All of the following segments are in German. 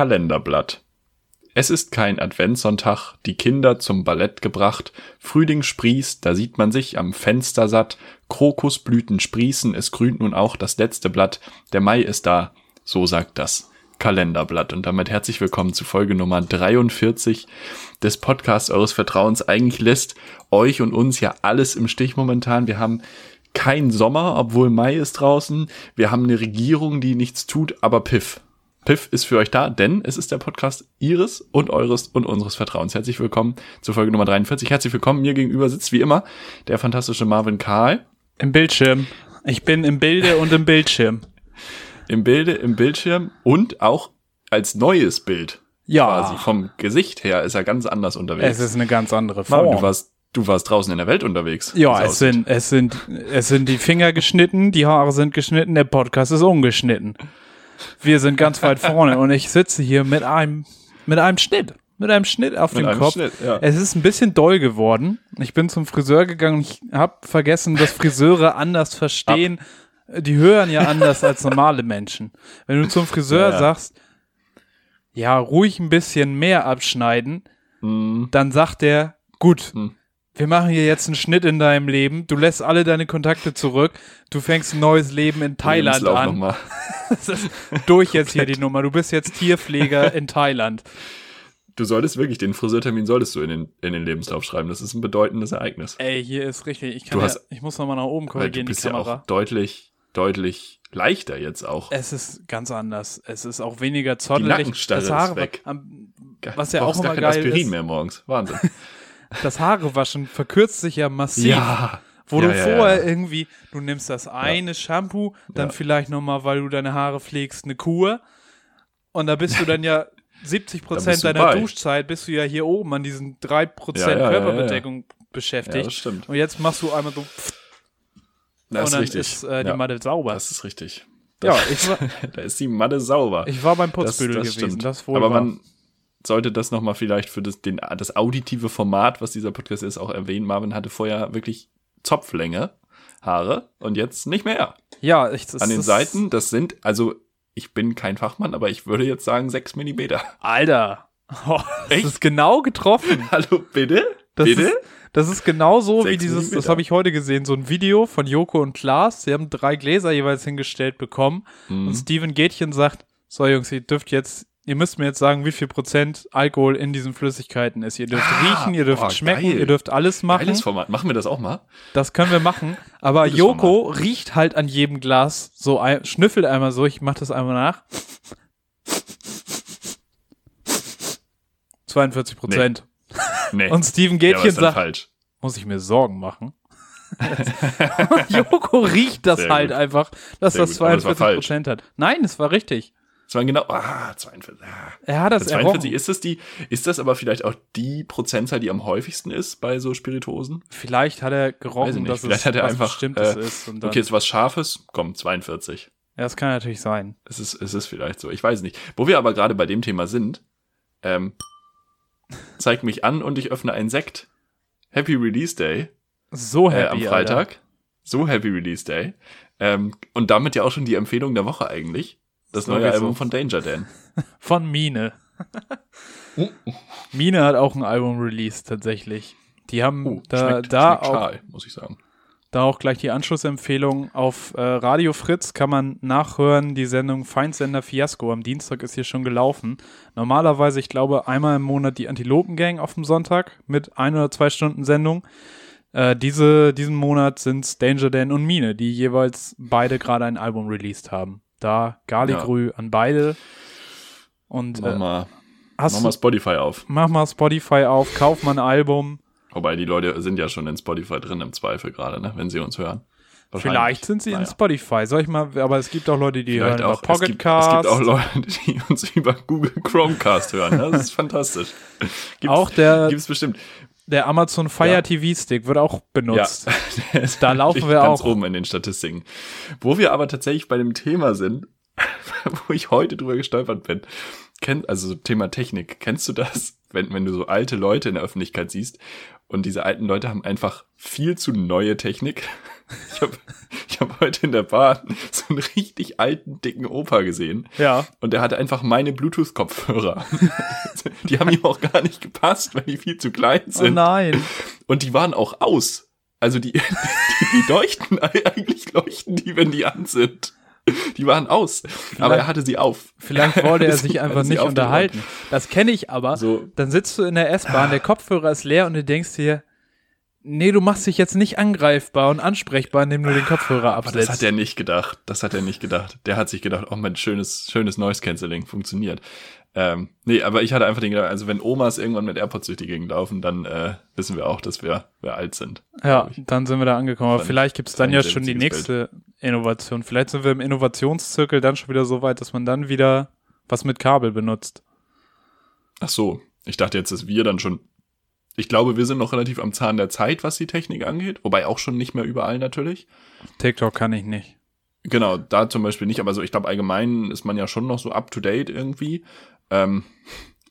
Kalenderblatt. Es ist kein Adventssonntag, die Kinder zum Ballett gebracht, Frühling sprießt, da sieht man sich am Fenster satt, Krokusblüten sprießen, es grünt nun auch das letzte Blatt, der Mai ist da, so sagt das Kalenderblatt. Und damit herzlich willkommen zu Folge Nummer 43 des Podcasts eures Vertrauens. Eigentlich lässt euch und uns ja alles im Stich momentan. Wir haben kein Sommer, obwohl Mai ist draußen. Wir haben eine Regierung, die nichts tut, aber Piff. Piff ist für euch da, denn es ist der Podcast Ihres und Eures und unseres Vertrauens. Herzlich willkommen zur Folge Nummer 43. Herzlich willkommen. Mir gegenüber sitzt wie immer der fantastische Marvin Karl. Im Bildschirm. Ich bin im Bilde und im Bildschirm. Im Bilde, im Bildschirm und auch als neues Bild. Ja. Quasi vom Gesicht her ist er ganz anders unterwegs. Es ist eine ganz andere Form. Marvin, du warst, du warst draußen in der Welt unterwegs. ja, es es sind, es sind, es sind die Finger geschnitten, die Haare sind geschnitten, der Podcast ist ungeschnitten. Wir sind ganz weit vorne und ich sitze hier mit einem, mit einem Schnitt. Mit einem Schnitt auf Mit dem Kopf. Schnitt, ja. Es ist ein bisschen doll geworden. Ich bin zum Friseur gegangen und ich habe vergessen, dass Friseure anders verstehen. Die hören ja anders als normale Menschen. Wenn du zum Friseur ja. sagst, ja, ruhig ein bisschen mehr abschneiden, Hm, dann sagt er, gut, Hm. Wir machen hier jetzt einen Schnitt in deinem Leben, du lässt alle deine Kontakte zurück, du fängst ein neues Leben in Thailand an. Das ist durch jetzt hier die Nummer. Du bist jetzt Tierpfleger in Thailand. Du solltest wirklich, den Friseurtermin solltest du in den, in den Lebenslauf schreiben. Das ist ein bedeutendes Ereignis. Ey, hier ist richtig. Ich, kann ja, hast- ich muss nochmal nach oben Weil du korrigieren, die bist ja Kamera. auch deutlich, deutlich leichter jetzt auch. es ist ganz anders. Es ist auch weniger Die zottelig. Nackenstarre das Haare, ist weg. am- was ja Brauchst auch immer kein geil Aspirin ist, mehr morgens. Wahnsinn. das Haarewaschen verkürzt sich ja massiv. Wo Ja, du ja, vorher ja. irgendwie, du nimmst das eine Shampoo, dann Ja. vielleicht nochmal, weil du deine Haare pflegst, eine Kur. Und da bist du dann ja 70 Da Prozent deiner bei. Duschzeit bist du ja hier oben an diesen 3 Prozent Ja, ja, ja, ja, ja. Körperbedeckung Ja, beschäftigt. das stimmt. und jetzt machst du einmal so Das und ist dann richtig. ist äh, die ja, Matte sauber. das ist richtig. ja, ich war, Da ist die Matte sauber. ich war beim das, Putzbüdel das gewesen. stimmt. Das wohl Aber war. man sollte das nochmal vielleicht für das, den, das auditive Format, was dieser Podcast ist, auch erwähnen. Marvin hatte vorher wirklich Zopflänge Haare und jetzt nicht mehr. ja, ich, das An den Seiten, das sind, also ich bin kein Fachmann, aber ich würde jetzt sagen sechs Millimeter. Alter. Oh, das Echt? ist genau getroffen. Hallo, bitte? Das bitte? Ist, das ist genau so wie dieses, das habe ich heute gesehen, so ein Video von Joko und Klaas. Sie haben drei Gläser jeweils hingestellt bekommen. Mhm. Und Steven Gätchen sagt, so Jungs, ihr dürft jetzt, ihr müsst mir jetzt sagen, wie viel Prozent Alkohol in diesen Flüssigkeiten ist. Ihr dürft Ah, riechen, ihr dürft boah, schmecken, geil. ihr dürft alles machen. Geiles Format. Machen wir das auch mal? Das können wir machen. Aber Gutes Joko riecht halt an jedem Glas so, ein, schnüffelt einmal so, ich mach das einmal nach. 42 Prozent. Nee. Und Steven ja, Gätchen ist dann sagt, falsch. muss ich mir Sorgen machen? Joko riecht das Sehr halt gut. einfach, dass Sehr das gut, aber es war 42 Prozent hat. Nein, es war richtig. Es waren genau, ah, 42. Ah. Er hat das 42, errochen. ist das die, ist das aber vielleicht auch die Prozentzahl, die am häufigsten ist bei so Spirituosen? Vielleicht hat er gerochen, dass Vielleicht es hat er was einfach, Bestimmtes äh, ist. Und dann, Okay, ist was Scharfes? Komm, 42. ja, das kann natürlich sein. Es ist, es ist vielleicht so. Ich weiß nicht. Wo wir aber gerade bei dem Thema sind, ähm, zeig mich an und ich öffne einen Sekt. Happy Release Day So äh, happy, am Freitag. So Happy Release Day. Ähm, und damit ja auch schon die Empfehlung der Woche eigentlich. Das neue Sowieso. Album von Danger Dan. Von Mine. Mine hat auch ein Album released, tatsächlich. Die haben Oh, da, schmeckt, da, schmeckt auch, schal, muss ich sagen. da auch gleich die Anschlussempfehlung. Auf äh, Radio Fritz kann man nachhören, die Sendung Feindsender Fiasco. Am Dienstag ist hier schon gelaufen. Normalerweise, ich glaube, einmal im Monat die Antilopengang auf dem Sonntag mit ein oder zwei Stunden Sendung. Äh, diese, diesen Monat sind's Danger Dan und Mine, die jeweils beide gerade ein Album released haben. Da Garligrü an beide. Und Mach äh, mal, hast mach mal Spotify auf. mach mal Spotify auf, kauf mal ein Album. Wobei die Leute sind ja schon in Spotify drin im Zweifel gerade, ne, wenn sie uns hören. Vielleicht sind sie in Naja. Spotify. Soll ich mal, aber es gibt auch Leute, die Vielleicht hören auch, über es, gibt, es Pocketcast. gibt auch Leute, die uns über Google Chromecast hören. Das ist fantastisch. Gibt's, Auch der- Gibt's bestimmt. Der Amazon Fire Ja. TV Stick wird auch benutzt. Ja, Da laufen wir ganz auch. oben in den Statistiken. Wo wir aber tatsächlich bei dem Thema sind, wo ich heute drüber gestolpert bin. Kenn, also Thema Technik, kennst du das, wenn, wenn du so alte Leute in der Öffentlichkeit siehst und diese alten Leute haben einfach viel zu neue Technik? Ich habe ich hab heute in der Bahn so einen richtig alten, dicken Opa gesehen. Ja. Und der hatte einfach meine Bluetooth-Kopfhörer. die haben ihm auch gar nicht gepasst, weil die viel zu klein Oh sind. nein. Und die waren auch aus. Also die, die, die leuchten, eigentlich leuchten die, wenn die an sind. Die waren aus. Aber er hatte sie auf. Vielleicht wollte er sich einfach nicht unterhalten. Das kenne ich aber. So. Dann sitzt du in der S-Bahn, der Kopfhörer ist leer und du denkst dir, nee, du machst dich jetzt nicht angreifbar und ansprechbar, indem du den Kopfhörer Aber absetzt. das hat er nicht gedacht. Das hat er nicht gedacht. Der hat sich gedacht, oh mein schönes, schönes Noise Cancelling funktioniert. Ähm, nee, aber ich hatte einfach den Gedanken, also wenn Omas irgendwann mit AirPods durch die Gegend laufen, dann äh, wissen wir auch, dass wir, wir alt sind. ja, dann sind wir da angekommen. Aber vielleicht gibt es dann ja schon die nächste Innovation. Vielleicht sind wir im Innovationszirkel dann schon wieder so weit, dass man dann wieder was mit Kabel benutzt. Ach so, ich dachte jetzt, dass wir dann schon. Ich glaube, wir sind noch relativ am Zahn der Zeit, was die Technik angeht. Wobei auch schon nicht mehr überall natürlich. TikTok kann ich nicht. Genau, da zum Beispiel nicht, aber so, ich glaube, allgemein ist man ja schon noch so up to date irgendwie. Ähm,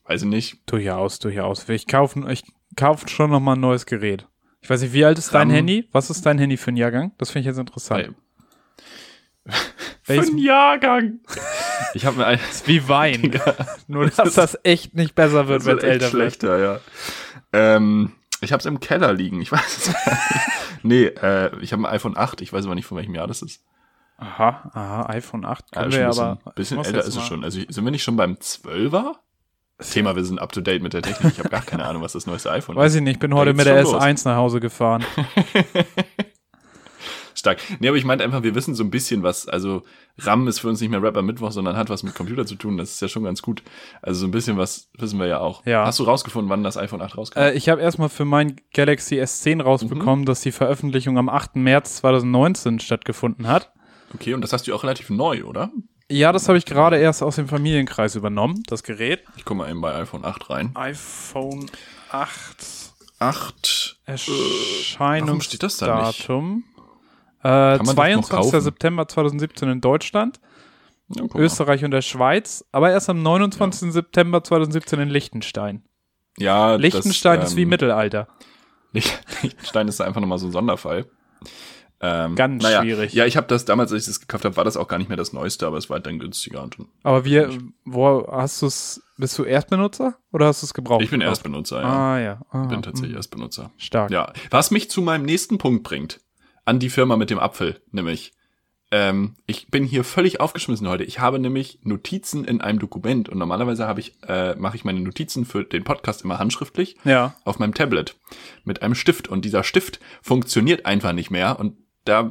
weiß ich nicht. Durchaus, durchaus. Ich kaufe ich kauf schon noch mal ein neues Gerät. Ich weiß nicht, wie alt ist dein. Handy? Was ist dein Handy für ein Jahrgang? Das finde ich jetzt interessant. Für einen Jahrgang. Ich habe mir ein, ist wie Wein. Nur, dass das echt nicht besser wird, wenn wird es älter wird. schlechter, ja. Ähm, ich habe es im Keller liegen. Ich weiß es gar nicht. Nee, äh, ich habe ein iPhone 8. Ich weiß aber nicht, von welchem Jahr das ist. Aha, aha, iPhone 8 Ja, können schon wir ein bisschen, aber. bisschen ich älter jetzt ist es schon. Also sind wir nicht schon beim 12er? Thema, wir sind up to date mit der Technik. Ich habe gar keine Ahnung, was das neueste iPhone Weiß ist. ich nicht, bin Da heute mit der schon los. S1 nach Hause gefahren. Stark. Nee, aber ich meinte einfach, wir wissen so ein bisschen was. Also RAM ist für uns nicht mehr Rapper Mittwoch, sondern hat was mit Computer zu tun. Das ist ja schon ganz gut. Also so ein bisschen was wissen wir ja auch. Ja. Hast du rausgefunden, wann das iPhone 8 rauskam? Äh, ich habe erstmal für mein Galaxy S10 Mhm. rausbekommen, dass die Veröffentlichung am 8. März 2019 stattgefunden hat. Okay, und das hast du auch relativ neu, oder? Ja, das habe ich gerade erst aus dem Familienkreis übernommen, das Gerät. Ich gucke mal eben bei iPhone 8 rein. iPhone 8 8. Erscheinungsdatum. steht das da nicht? Äh, man das noch 22. kaufen? September 2017 in Deutschland, Ja. Österreich und der Schweiz, aber erst am 29. September 2017 in Liechtenstein. Ja, Liechtenstein das, ist wie ähm, Mittelalter. Liechtenstein ist einfach nochmal so ein Sonderfall. Ähm, Ganz naja, schwierig. Ja, ich habe das damals, als ich das gekauft habe, war das auch gar nicht mehr das Neueste, aber es war halt dann günstiger. Und Aber wir, wo hast du es, bist du Erstbenutzer oder hast du es gebraucht? ich bin gekauft? Erstbenutzer, ja. Ah, ja. Ah, bin tatsächlich hm, Erstbenutzer. Stark. Ja, was mich zu meinem nächsten Punkt bringt, an die Firma mit dem Apfel, nämlich. Ähm, ich bin hier völlig aufgeschmissen heute. Ich habe nämlich Notizen in einem Dokument und normalerweise habe ich äh, mache ich meine Notizen für den Podcast immer handschriftlich Ja. auf meinem Tablet mit einem Stift und dieser Stift funktioniert einfach nicht mehr und da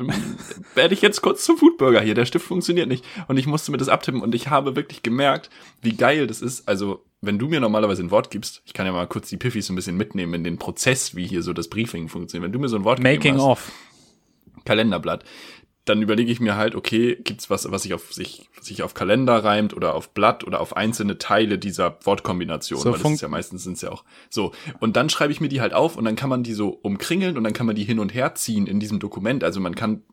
werde ich jetzt kurz zum Foodburger hier. Der Stift funktioniert nicht und ich musste mir das abtippen und ich habe wirklich gemerkt, wie geil das ist. Also, wenn du mir normalerweise ein Wort gibst, ich kann ja mal kurz die Piffis so ein bisschen mitnehmen in den Prozess, wie hier so das Briefing funktioniert. Wenn du mir so ein Wort Making hast, of. Kalenderblatt, dann überlege ich mir halt, okay, gibt's was, was sich auf sich, sich auf Kalender reimt oder auf Blatt oder auf einzelne Teile dieser Wortkombination, So weil das ist ja meistens sind's ja auch so. Und dann schreibe ich mir die halt auf und dann kann man die so umkringeln und dann kann man die hin und her ziehen in diesem Dokument. Also man kann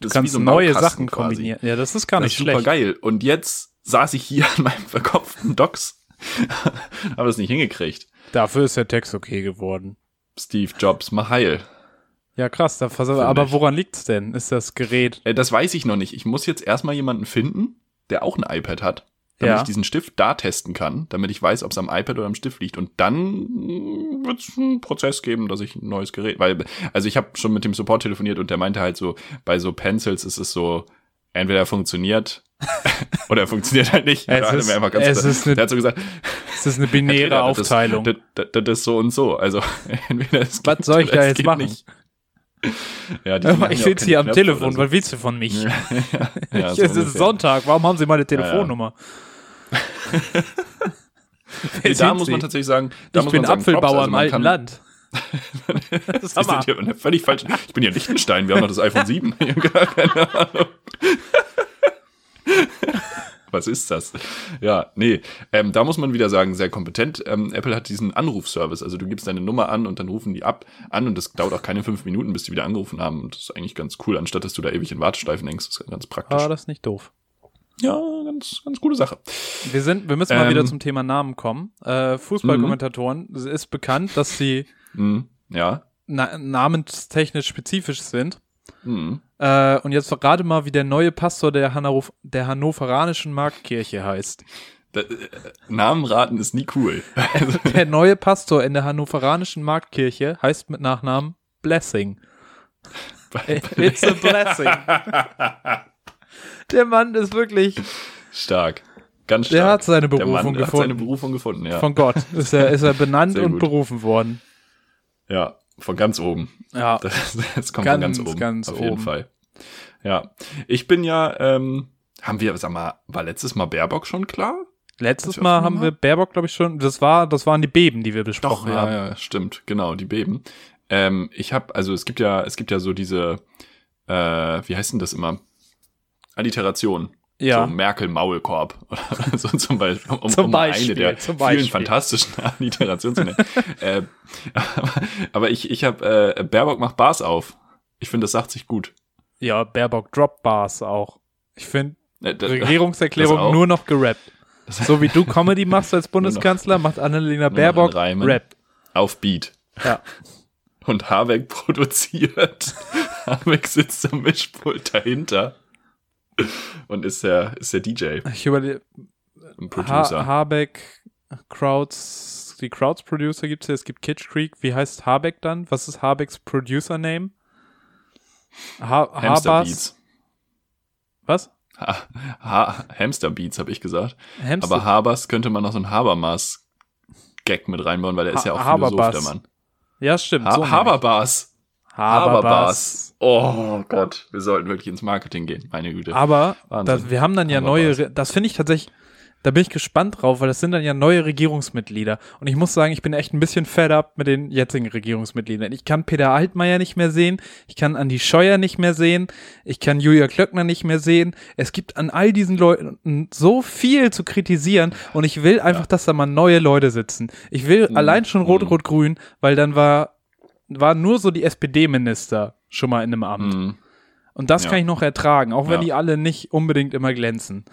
das Du kannst ein neue Sachen quasi. kombinieren. Ja, das ist gar Das nicht ist super schlecht. geil. Und jetzt saß ich hier an meinem verkopften Docs, habe das nicht hingekriegt. Dafür ist der Text okay geworden. Steve Jobs, mach heil. Ja, krass. Aber ich. woran liegt's denn? Ist das Gerät? Äh, Das weiß ich noch nicht. Ich muss jetzt erstmal jemanden finden, der auch ein iPad hat, damit Ja. ich diesen Stift da testen kann, damit ich weiß, ob es am iPad oder am Stift liegt. Und dann wird es einen Prozess geben, dass ich ein neues Gerät, weil, also ich habe schon mit dem Support telefoniert und der meinte halt so, bei so Pencils ist es so, entweder er funktioniert oder er funktioniert halt nicht. Es er ist- einfach ganz es ist eine- der hat so gesagt, Es ist eine binäre Aufteilung. Das, das, das, ist so und so. Also entweder es Was geht soll ich da jetzt machen? Nicht. Ja, ja ich sitze hier am Knöpfe Telefon. so. Was willst du von mich? ja, ja, so es ist. Sonntag. Warum haben Sie meine Telefonnummer? Nee, da muss man Sie? tatsächch sagen, da Ich bin sagen, Props, Apfelbauer also im alten Land. Hier in der völlig falsch. Ich bin hier in Liechtenstein, wir haben noch das iPhone 7. Ich hab gar keine Ahnung. Was ist das? Ja, nee, ähm, da muss man wieder sagen, sehr kompetent. Ähm, Apple hat diesen Anrufservice, also du gibst deine Nummer an und dann rufen die ab an und das dauert auch keine fünf Minuten, bis die wieder angerufen haben und das ist eigentlich ganz cool, anstatt dass du da ewig in Warteschleifen hängst, das ist ganz praktisch. Ah, das ist nicht doof. Ja, ganz, ganz coole Sache. Wir sind, wir müssen mal Ähm. wieder zum Thema Namen kommen. Äh, Fußballkommentatoren es ist bekannt, dass sie Mhm. Ja. na namenstechnisch spezifisch sind. Mhm. Äh, und jetzt gerade mal, wie der neue Pastor der, Hannover der hannoveranischen Marktkirche heißt. Da, äh, Namen raten ist nie cool. Der neue Pastor in der hannoveranischen Marktkirche heißt mit Nachnamen Blessing. It's a blessing. Der Mann ist wirklich, stark. Ganz stark. der hat seine Der Berufung Mann hat seine gefunden. Berufung gefunden, ja. Von Gott ist er, ist er benannt und berufen worden. ja, von ganz oben. Ja. Das, das kommt Ganz, von ganz oben. ganz auf jeden oben. Fall. Ja. Ich bin ja, ähm, haben wir, sag mal, war letztes Mal Baerbock schon klar? Letztes Mal haben wir Baerbock, glaube ich, schon, das war, das waren die Beben, die wir besprochen ja, haben. ja, stimmt, genau, die Beben. Ähm, ich habe, also es gibt ja, es gibt ja so diese, äh, wie heißt denn das immer? Alliteration. Ja. So Merkel Maulkorb oder so zum Beispiel, um, Zum um Beispiel, eine der zum vielen Beispiel. fantastischen Alliterationen zu nennen. äh, aber, aber ich, ich habe äh, Baerbock macht Bars auf. Ich finde, das sagt sich gut. Ja, Baerbock Drop Bars auch. Ich finde, Äh, Regierungserklärung nur noch gerappt. So wie du Comedy machst als Bundeskanzler, macht Annalena Baerbock. Rap. auf Beat. Ja. Und Habeck produziert. Habeck sitzt am Mischpult dahinter. Und ist der, ist der DJ, Ich überlege, ein ha Producer. Habeck, Crowds, die Crowds Producer gibt's ja, es gibt Kitsch Creek. Wie heißt Habeck dann? Was ist Habecks Producer Name? Ha Hamster Habers- Beats. Was? Ha, ha, Hamster Beats, habe ich gesagt. Hamster. Aber Habers könnte man noch so einen Habermas-Gag mit reinbauen, weil der ist Ha- ja auch Haberbass. Philosoph, der Mann. ja, stimmt. Ha so Haberbars. Haberbars. Haberbars. Oh Gott, wir sollten wirklich ins Marketing gehen, meine Güte. Aber das, wir haben dann ja Aber neue, das finde ich tatsächlich, da bin ich gespannt drauf, weil das sind dann ja neue Regierungsmitglieder. Und ich muss sagen, ich bin echt ein bisschen fed up mit den jetzigen Regierungsmitgliedern. Ich kann Peter Altmaier nicht mehr sehen, ich kann Andi Scheuer nicht mehr sehen, ich kann Julia Klöckner nicht mehr sehen. Es gibt an all diesen Leuten so viel zu kritisieren und ich will einfach, dass da mal neue Leute sitzen. Ich will Mhm. allein schon Mhm. Rot-Rot-Grün, weil dann war, war nur so die SPD-Minister schon mal in einem Amt. Mhm. Und das Ja. kann ich noch ertragen, auch wenn Ja. die alle nicht unbedingt immer glänzen.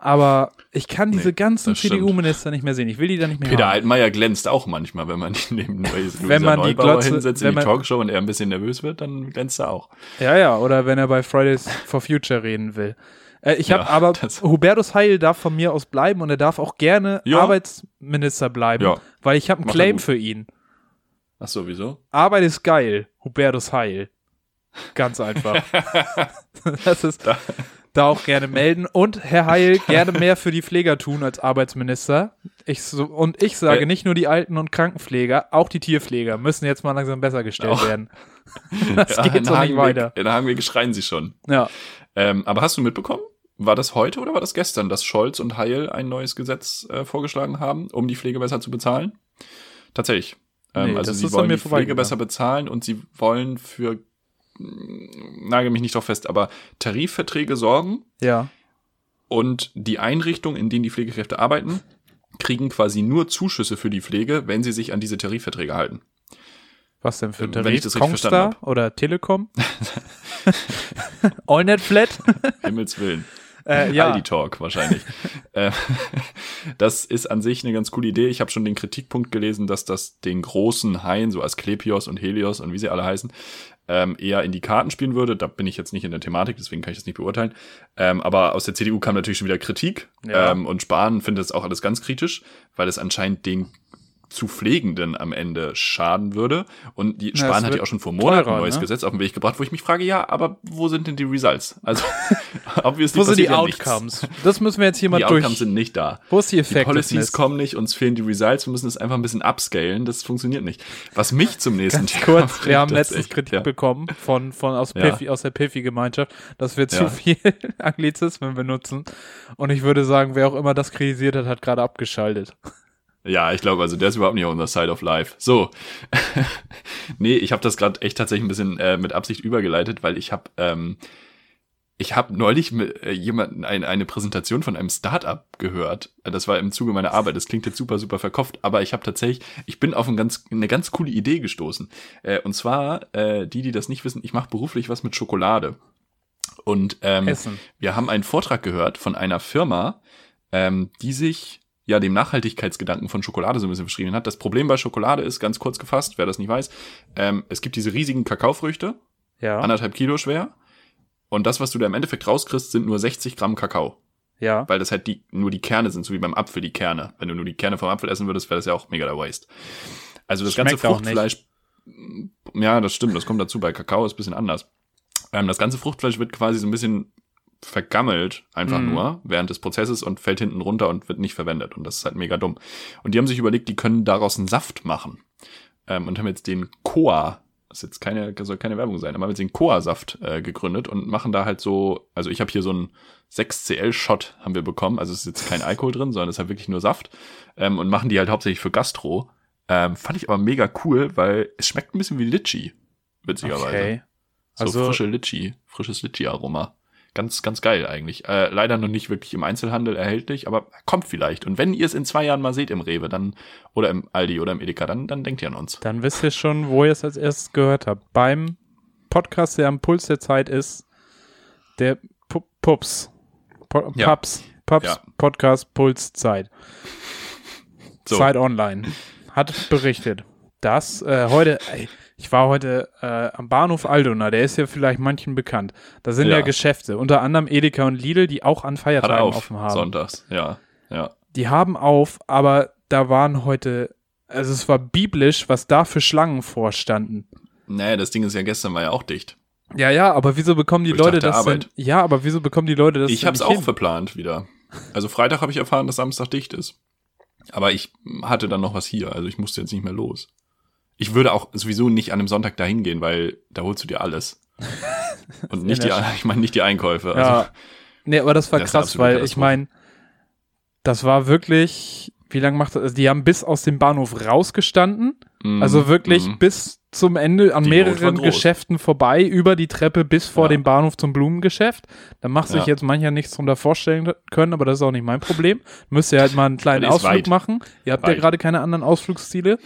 Aber ich kann diese Nee, ganzen. CDU-Minister nicht mehr sehen. Ich will die da nicht mehr Peter haben. Altmaier glänzt auch manchmal, wenn man ihn neben Luisa Wenn man die Glotze- hinsetzt in die Talkshow und er ein bisschen nervös wird, dann glänzt er auch. Ja, ja, oder wenn er bei Fridays for Future reden will. Äh, ich habe Ja, aber, Hubertus Heil darf von mir aus bleiben und er darf auch gerne Ja. Arbeitsminister bleiben, Ja. weil ich habe einen Macht Claim für ihn. Ach so, wieso? Arbeit ist geil, Hubertus Heil. Ganz einfach. das ist Da- da auch gerne melden. Und Herr Heil gerne mehr für die Pfleger tun als Arbeitsminister. Ich so, und ich sage Äh. nicht nur die Alten- und Krankenpfleger, auch die Tierpfleger müssen jetzt mal langsam besser gestellt Auch. werden. Das Ja, geht so nicht weiter. In Hagenweg schreien sie schon. Ja. Ähm, aber hast du mitbekommen? War das heute oder war das gestern, dass Scholz und Heil ein neues Gesetz äh, vorgeschlagen haben, um die Pflege besser zu bezahlen? Tatsächlich. Ähm, Nee, also sie wollen mir die Pflege besser bezahlen und sie wollen für mh, nagel mich nicht drauf fest, aber Tarifverträge sorgen Ja. und die Einrichtungen, in denen die Pflegekräfte arbeiten, kriegen quasi nur Zuschüsse für die Pflege, wenn sie sich an diese Tarifverträge halten. Was denn für ein Wenn Tarif? ich das richtig verstanden Kongstar oder Telekom? Allnet Flat? Himmels Willen. Äh, ja. Aldi Talk wahrscheinlich. Äh, das ist an sich eine ganz coole Idee. Ich habe schon den Kritikpunkt gelesen, dass das den großen Haien, so Asklepios und Helios und wie sie alle heißen, ähm, eher in die Karten spielen würde. Da bin ich jetzt nicht in der Thematik, deswegen kann ich das nicht beurteilen. Ähm, aber aus der CDU kam natürlich schon wieder Kritik. Ja. Ähm, und Spahn findet das auch alles ganz kritisch, weil es anscheinend den zu Pflegenden am Ende schaden würde. Und die Spahn hat ja auch schon vor Monaten teurer, ein neues ne? Gesetz auf den Weg gebracht, wo ich mich frage, ja, aber wo sind denn die Results? Also, obviously Wo sind die ja nichts. Outcomes? Das müssen wir jetzt hier mal Die durch. Outcomes sind nicht da. Wo ist die Die Policies kommen nicht, uns fehlen die Results, wir müssen es einfach ein bisschen upscalen, das funktioniert nicht. Was mich zum nächsten Ganz Thema kurz, bringt, wir haben letztens echt, Kritik ja. bekommen von, von aus, Ja. Piffy, aus der Piffy-Gemeinschaft, dass wir zu viel Anglizismen benutzen. Und ich würde sagen, wer auch immer das kritisiert hat, hat gerade abgeschaltet. Ja, ich glaube, also der ist überhaupt nicht auf unserer Side of Life. So. nee, ich habe das gerade echt tatsächlich ein bisschen äh, mit Absicht übergeleitet, weil ich habe ähm, ich habe neulich mit äh, jemanden ein, eine Präsentation von einem Startup gehört. Das war im Zuge meiner Arbeit. Das klingt jetzt super super verkopft, aber ich habe tatsächlich, ich bin auf ein ganz, eine ganz coole Idee gestoßen. Äh, und zwar äh, die, die das nicht wissen, ich mache beruflich was mit Schokolade. Und ähm, Essen. wir haben einen Vortrag gehört von einer Firma, ähm, die sich ja dem Nachhaltigkeitsgedanken von Schokolade so ein bisschen verschrieben hat. Das Problem bei Schokolade ist, ganz kurz gefasst, wer das nicht weiß, ähm, es gibt diese riesigen Kakaofrüchte, Ja. anderthalb Kilo schwer. Und das, was du da im Endeffekt rauskriegst, sind nur 60 Gramm Kakao. Ja. Weil das halt die, nur die Kerne sind, so wie beim Apfel die Kerne. Wenn du nur die Kerne vom Apfel essen würdest, wäre das ja auch mega der Waste. Also das ganze Schmeckt auch Fruchtfleisch, ja, das stimmt, das kommt dazu. Bei Kakao ist ein bisschen anders. Ähm, das ganze Fruchtfleisch wird quasi so ein bisschen vergammelt, einfach Mhm. nur, während des Prozesses und fällt hinten runter und wird nicht verwendet. Und das ist halt mega dumm. Und die haben sich überlegt, die können daraus einen Saft machen. Ähm, und haben jetzt den Coa, das ist jetzt keine, soll keine Werbung sein, aber haben jetzt den Coa-Saft äh, gegründet und machen da halt so, also ich habe hier so einen 6CL-Shot haben wir bekommen, also es ist jetzt kein Alkohol drin, sondern es ist halt wirklich nur Saft. Ähm, und machen die halt hauptsächlich für Gastro. Ähm, fand ich aber mega cool, weil es schmeckt ein bisschen wie Litchi, witzigerweise. Okay. So Also- frische Litchi, frisches Litchi-Aroma. Ganz, ganz geil eigentlich. Äh, leider noch nicht wirklich im Einzelhandel erhältlich, aber kommt vielleicht. Und wenn ihr es in zwei Jahren mal seht im Rewe, dann, oder im Aldi oder im Edeka, dann, dann denkt ihr an uns. Dann wisst ihr schon, wo ihr es als erstes gehört habt. Beim Podcast, der am Puls der Zeit ist, der Pu- Pups. Pu- Ja. Pups. Pups Ja. Podcast Puls Zeit. So. Zeit Online hat berichtet, dass äh, heute, ey, ich war heute äh, am Bahnhof Aldona, der ist ja vielleicht manchen bekannt. Da sind ja, Ja. Geschäfte, unter anderem Edeka und Lidl, die auch an Feiertagen auf, offen haben. sonntags. Ja, ja. Die haben auf, aber da waren heute, also es war biblisch, was da für Schlangen vorstanden. Nee, das Ding ist ja gestern war ja auch dicht. Ja, ja, aber wieso bekommen die Durch Leute das denn? Arbeit. Ja, aber wieso bekommen die Leute das ich denn hab's auch hin? verplant wieder. Also Freitag habe ich erfahren, dass Samstag dicht ist. Aber ich hatte dann noch was hier, also ich musste jetzt nicht mehr los. Ich würde auch sowieso nicht an einem Sonntag dahin gehen, weil da holst du dir alles. Und nicht die, ich meine nicht die Einkäufe. Also, Ja. Nee, aber das war Das krass, weil ich meine, das war wirklich, wie lange macht das? Also die haben bis aus dem Bahnhof rausgestanden, mm, also wirklich mm. bis zum Ende an Die mehreren. Geschäften vorbei, über die Treppe bis vor Ja. dem Bahnhof zum Blumengeschäft. Da macht sich Ja. jetzt mancher nichts drunter vorstellen können, aber das ist auch nicht mein Problem. Müsst ihr halt mal einen kleinen Ausflug weit. machen. Ihr habt ja Weit. gerade keine anderen Ausflugsziele.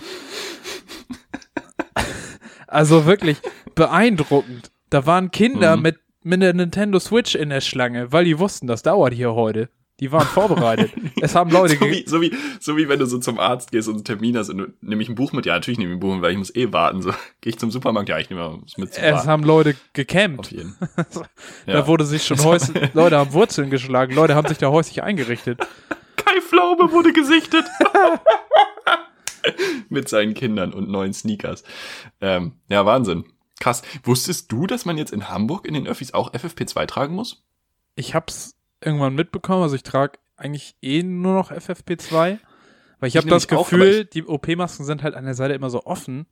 Also wirklich beeindruckend. Da waren Kinder Mhm. mit, mit der Nintendo Switch in der Schlange, weil die wussten, das dauert hier heute. Die waren vorbereitet. es haben Leute so, wie, so, wie, so wie wenn du so zum Arzt gehst und einen Termin hast und du nehme ich ein Buch mit, ja, natürlich nehme ich ein Buch mit, weil ich muss eh warten. So, gehe ich zum Supermarkt, ja, ich nehme was mit zum es Warten. haben Leute Auf gecampt. jeden. Da wurde sich schon häuslich, Leute haben Wurzeln geschlagen, Leute haben sich da häuslich eingerichtet. Kai Pflaume wurde gesichtet. Mit seinen Kindern und neuen Sneakers. Ähm, ja, Wahnsinn. Krass. Wusstest du, dass man jetzt in Hamburg in den Öffis auch FFP2 tragen muss? Ich hab's irgendwann mitbekommen, also ich trage eigentlich eh nur noch FFP2, weil ich Ich habe das auch, Gefühl, aber die OP-Masken sind halt an der Seite immer so offen.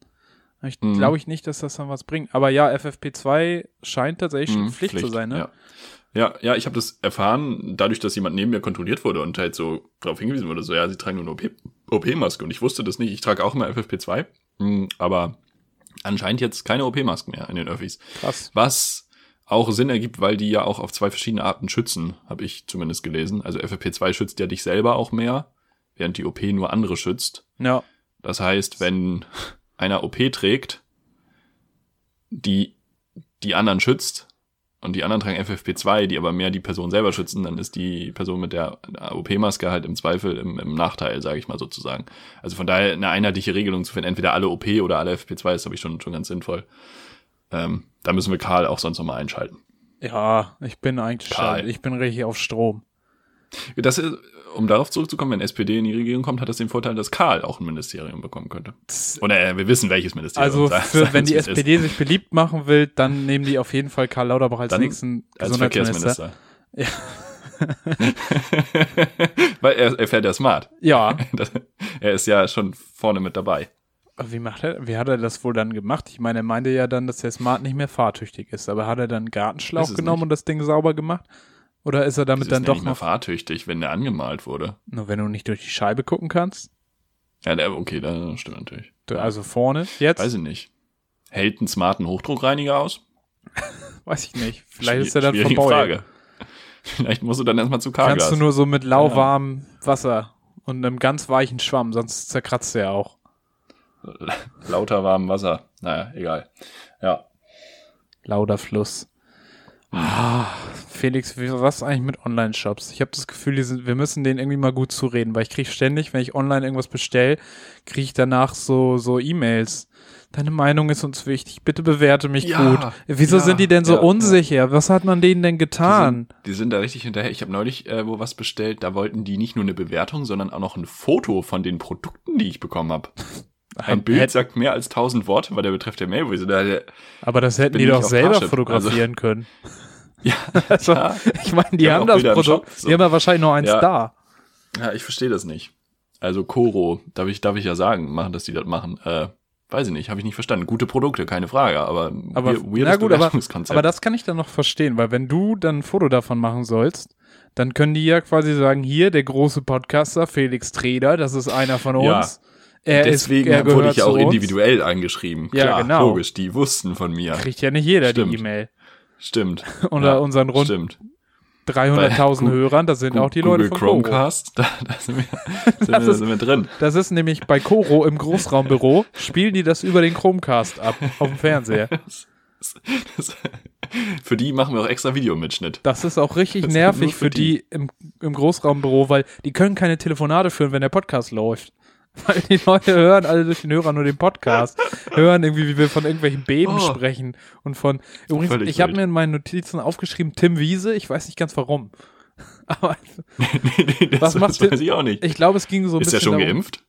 Ich Mhm. glaube ich nicht, dass das dann was bringt. Aber ja, FFP2 scheint tatsächlich schon Hm, Pflicht, zu sein, ne? Ja. Ja, ja, ich habe das erfahren, dadurch, dass jemand neben mir kontrolliert wurde und halt so darauf hingewiesen wurde, so ja, sie tragen nur eine OP OP-Maske und ich wusste das nicht. Ich trage auch immer FFP2, hm, aber anscheinend jetzt keine OP-Masken mehr in den Öffis. Krass. Was auch Sinn ergibt, weil die ja auch auf zwei verschiedene Arten schützen, habe ich zumindest gelesen. Also FFP2 schützt ja dich selber auch mehr, während die OP nur andere schützt. Ja. Das heißt, wenn einer OP trägt, die die anderen schützt und die anderen tragen FFP2, die aber mehr die Person selber schützen, dann ist die Person mit der OP-Maske halt im Zweifel im, im Nachteil, sage ich mal sozusagen. Also von daher eine einheitliche Regelung zu finden, entweder alle OP oder alle FFP2 ist, glaube ich, schon, schon ganz sinnvoll. Ähm, da müssen wir Karl auch sonst nochmal einschalten. Ja, ich bin eigentlich Karl. schon, ich bin richtig auf Strom. Das ist, um darauf zurückzukommen, wenn SPD in die Regierung kommt, hat das den Vorteil, dass Karl auch ein Ministerium bekommen könnte. Oder äh, wir wissen, welches Ministerium. Also Sa- für, sagen wenn die es ist. SPD sich beliebt machen will, dann nehmen die auf jeden Fall Karl Lauterbach als Dann nächsten als. Verkehrsminister. Weil er, er fährt ja smart. Ja, Das, er ist ja schon vorne mit dabei. Wie macht er, wie hat er das wohl dann gemacht? Ich meine, er meinte ja dann, dass der Smart nicht mehr fahrtüchtig ist. Aber hat er dann einen Gartenschlauch genommen nicht. und das Ding sauber gemacht? Oder ist er damit Das dann ist ja doch noch, fahrtüchtig, wenn der angemalt wurde. nur wenn du nicht durch die Scheibe gucken kannst? Ja, der, okay, das stimmt natürlich. Also vorne jetzt? Weiß ich nicht. Hält einen smarten Hochdruckreiniger aus? Weiß ich nicht. Vielleicht ist Schwier- er dann vorbei. Frage. Vielleicht musst du dann erstmal zu Karglas. Kannst du nur so mit lauwarmem Wasser und einem ganz weichen Schwamm, sonst zerkratzt er auch. Lauter warmem Wasser. Naja, egal. Ja. Lauter Fluss. Ah, Felix, was eigentlich mit Online-Shops? Ich habe das Gefühl, die sind, wir müssen denen irgendwie mal gut zureden, weil ich kriege ständig, wenn ich online irgendwas bestelle, kriege ich danach so, so E-Mails. Deine Meinung ist uns wichtig, bitte bewerte mich Ja, gut. Wieso ja, sind die denn so ja, unsicher? Was hat man denen denn Die getan? sind, die sind da richtig hinterher. Ich habe neulich äh, wo was bestellt, da wollten die nicht nur eine Bewertung, sondern auch noch ein Foto von den Produkten, die ich bekommen habe. Ein Bild sagt mehr als tausend Worte, weil der betrifft der Mail. Aber das hätten die doch selber Parship, fotografieren können. ja, Also, ja, ich meine, die haben haben das Produkt, so. die haben ja wahrscheinlich noch eins Ja. da. ja, ich verstehe das nicht. Also Koro, darf ich, darf ich ja sagen, machen, dass die das machen. Äh, weiß ich nicht, habe ich nicht verstanden. Gute Produkte, keine Frage, aber, Aber, weir- na gut, aber, aber das kann ich dann noch verstehen, weil wenn du dann ein Foto davon machen sollst, dann können die ja quasi sagen, hier, der große Podcaster Felix Treder, das ist einer von Ja. Er Deswegen ist, wurde ich ja auch individuell angeschrieben. Ja, Klar, genau. logisch, die wussten von mir. Kriegt ja nicht jeder Stimmt. die E-Mail. Stimmt. Unter Ja, unseren rund Stimmt. 300.000 Bei Hörern, das sind Gu- auch die Google Leute von Koro. Chromecast, da, da sind, wir, sind, Das wir, ist- sind wir drin. Das ist nämlich bei Koro im Großraumbüro, spielen die das über den Chromecast ab, auf dem Fernseher. Das, das, für die machen wir auch extra Videomitschnitt. Das ist auch richtig nervig für für die im, im Großraumbüro, weil die können keine Telefonate führen, wenn der Podcast läuft. Weil die Leute hören alle durch den Hörer nur den Podcast. hören irgendwie, wie wir von irgendwelchen Beben Oh. sprechen. Und von, übrigens, Völlig ich habe mir in meinen Notizen aufgeschrieben, Tim Wiese, ich weiß nicht ganz warum. Aber nee, nee, das, Was macht das weiß ich auch nicht. ich glaube, es ging so ein Ist bisschen er schon darum, geimpft?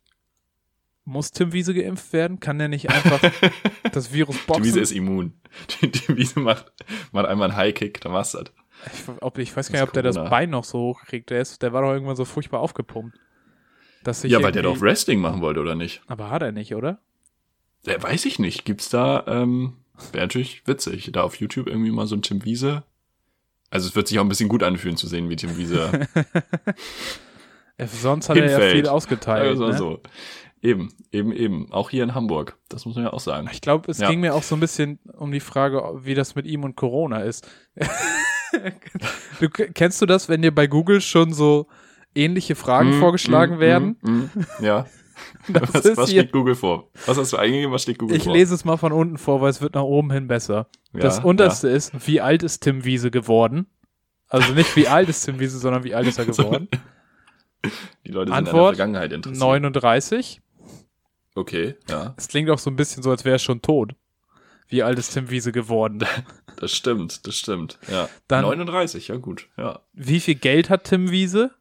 muss Tim Wiese geimpft werden? Kann der nicht einfach das Virus boxen? Wiese ist immun. Die Wiese macht, macht einmal einen High-Kick, dann war's das. Ich, ob, ich weiß gar nicht, ob der das. Bein noch so hochkriegt. Der, ist, der war doch irgendwann so furchtbar aufgepumpt. Dass sich Ja, weil der doch Wrestling machen wollte, oder nicht? Aber hat er nicht, oder? Ja, weiß ich nicht. Gibt's da, ähm, wäre natürlich witzig, da auf YouTube irgendwie mal so ein Tim Wiese. Also es wird sich auch ein bisschen gut anfühlen zu sehen, wie Tim Wiese Sonst hat er ja Hinfällt. viel ausgeteilt. Also ne? so. Eben, eben, eben. Auch hier in Hamburg. Das muss man ja auch sagen. Ich glaube, es Ja. ging mir auch so ein bisschen um die Frage, wie das mit ihm und Corona ist. du, kennst du das, wenn dir bei Google schon so ähnliche Fragen Mm, vorgeschlagen mm, werden? mm. Ja. Das Was, was steht Google vor? Was hast du eingegeben? Was steht Google Ich vor? lese es mal von unten vor, weil es wird nach oben hin besser. Ja, das unterste ist, wie alt ist Tim Wiese geworden? Also nicht wie alt ist Tim Wiese, sondern wie alt ist er geworden? Die Leute sind an der Antwort, Vergangenheit interessiert. 39. Okay, ja. Es klingt auch so ein bisschen so, als wäre er schon tot. Wie alt ist Tim Wiese geworden? Das stimmt, das stimmt. Ja. Dann- 39, ja gut. Ja. Wie viel Geld hat Tim Wiese?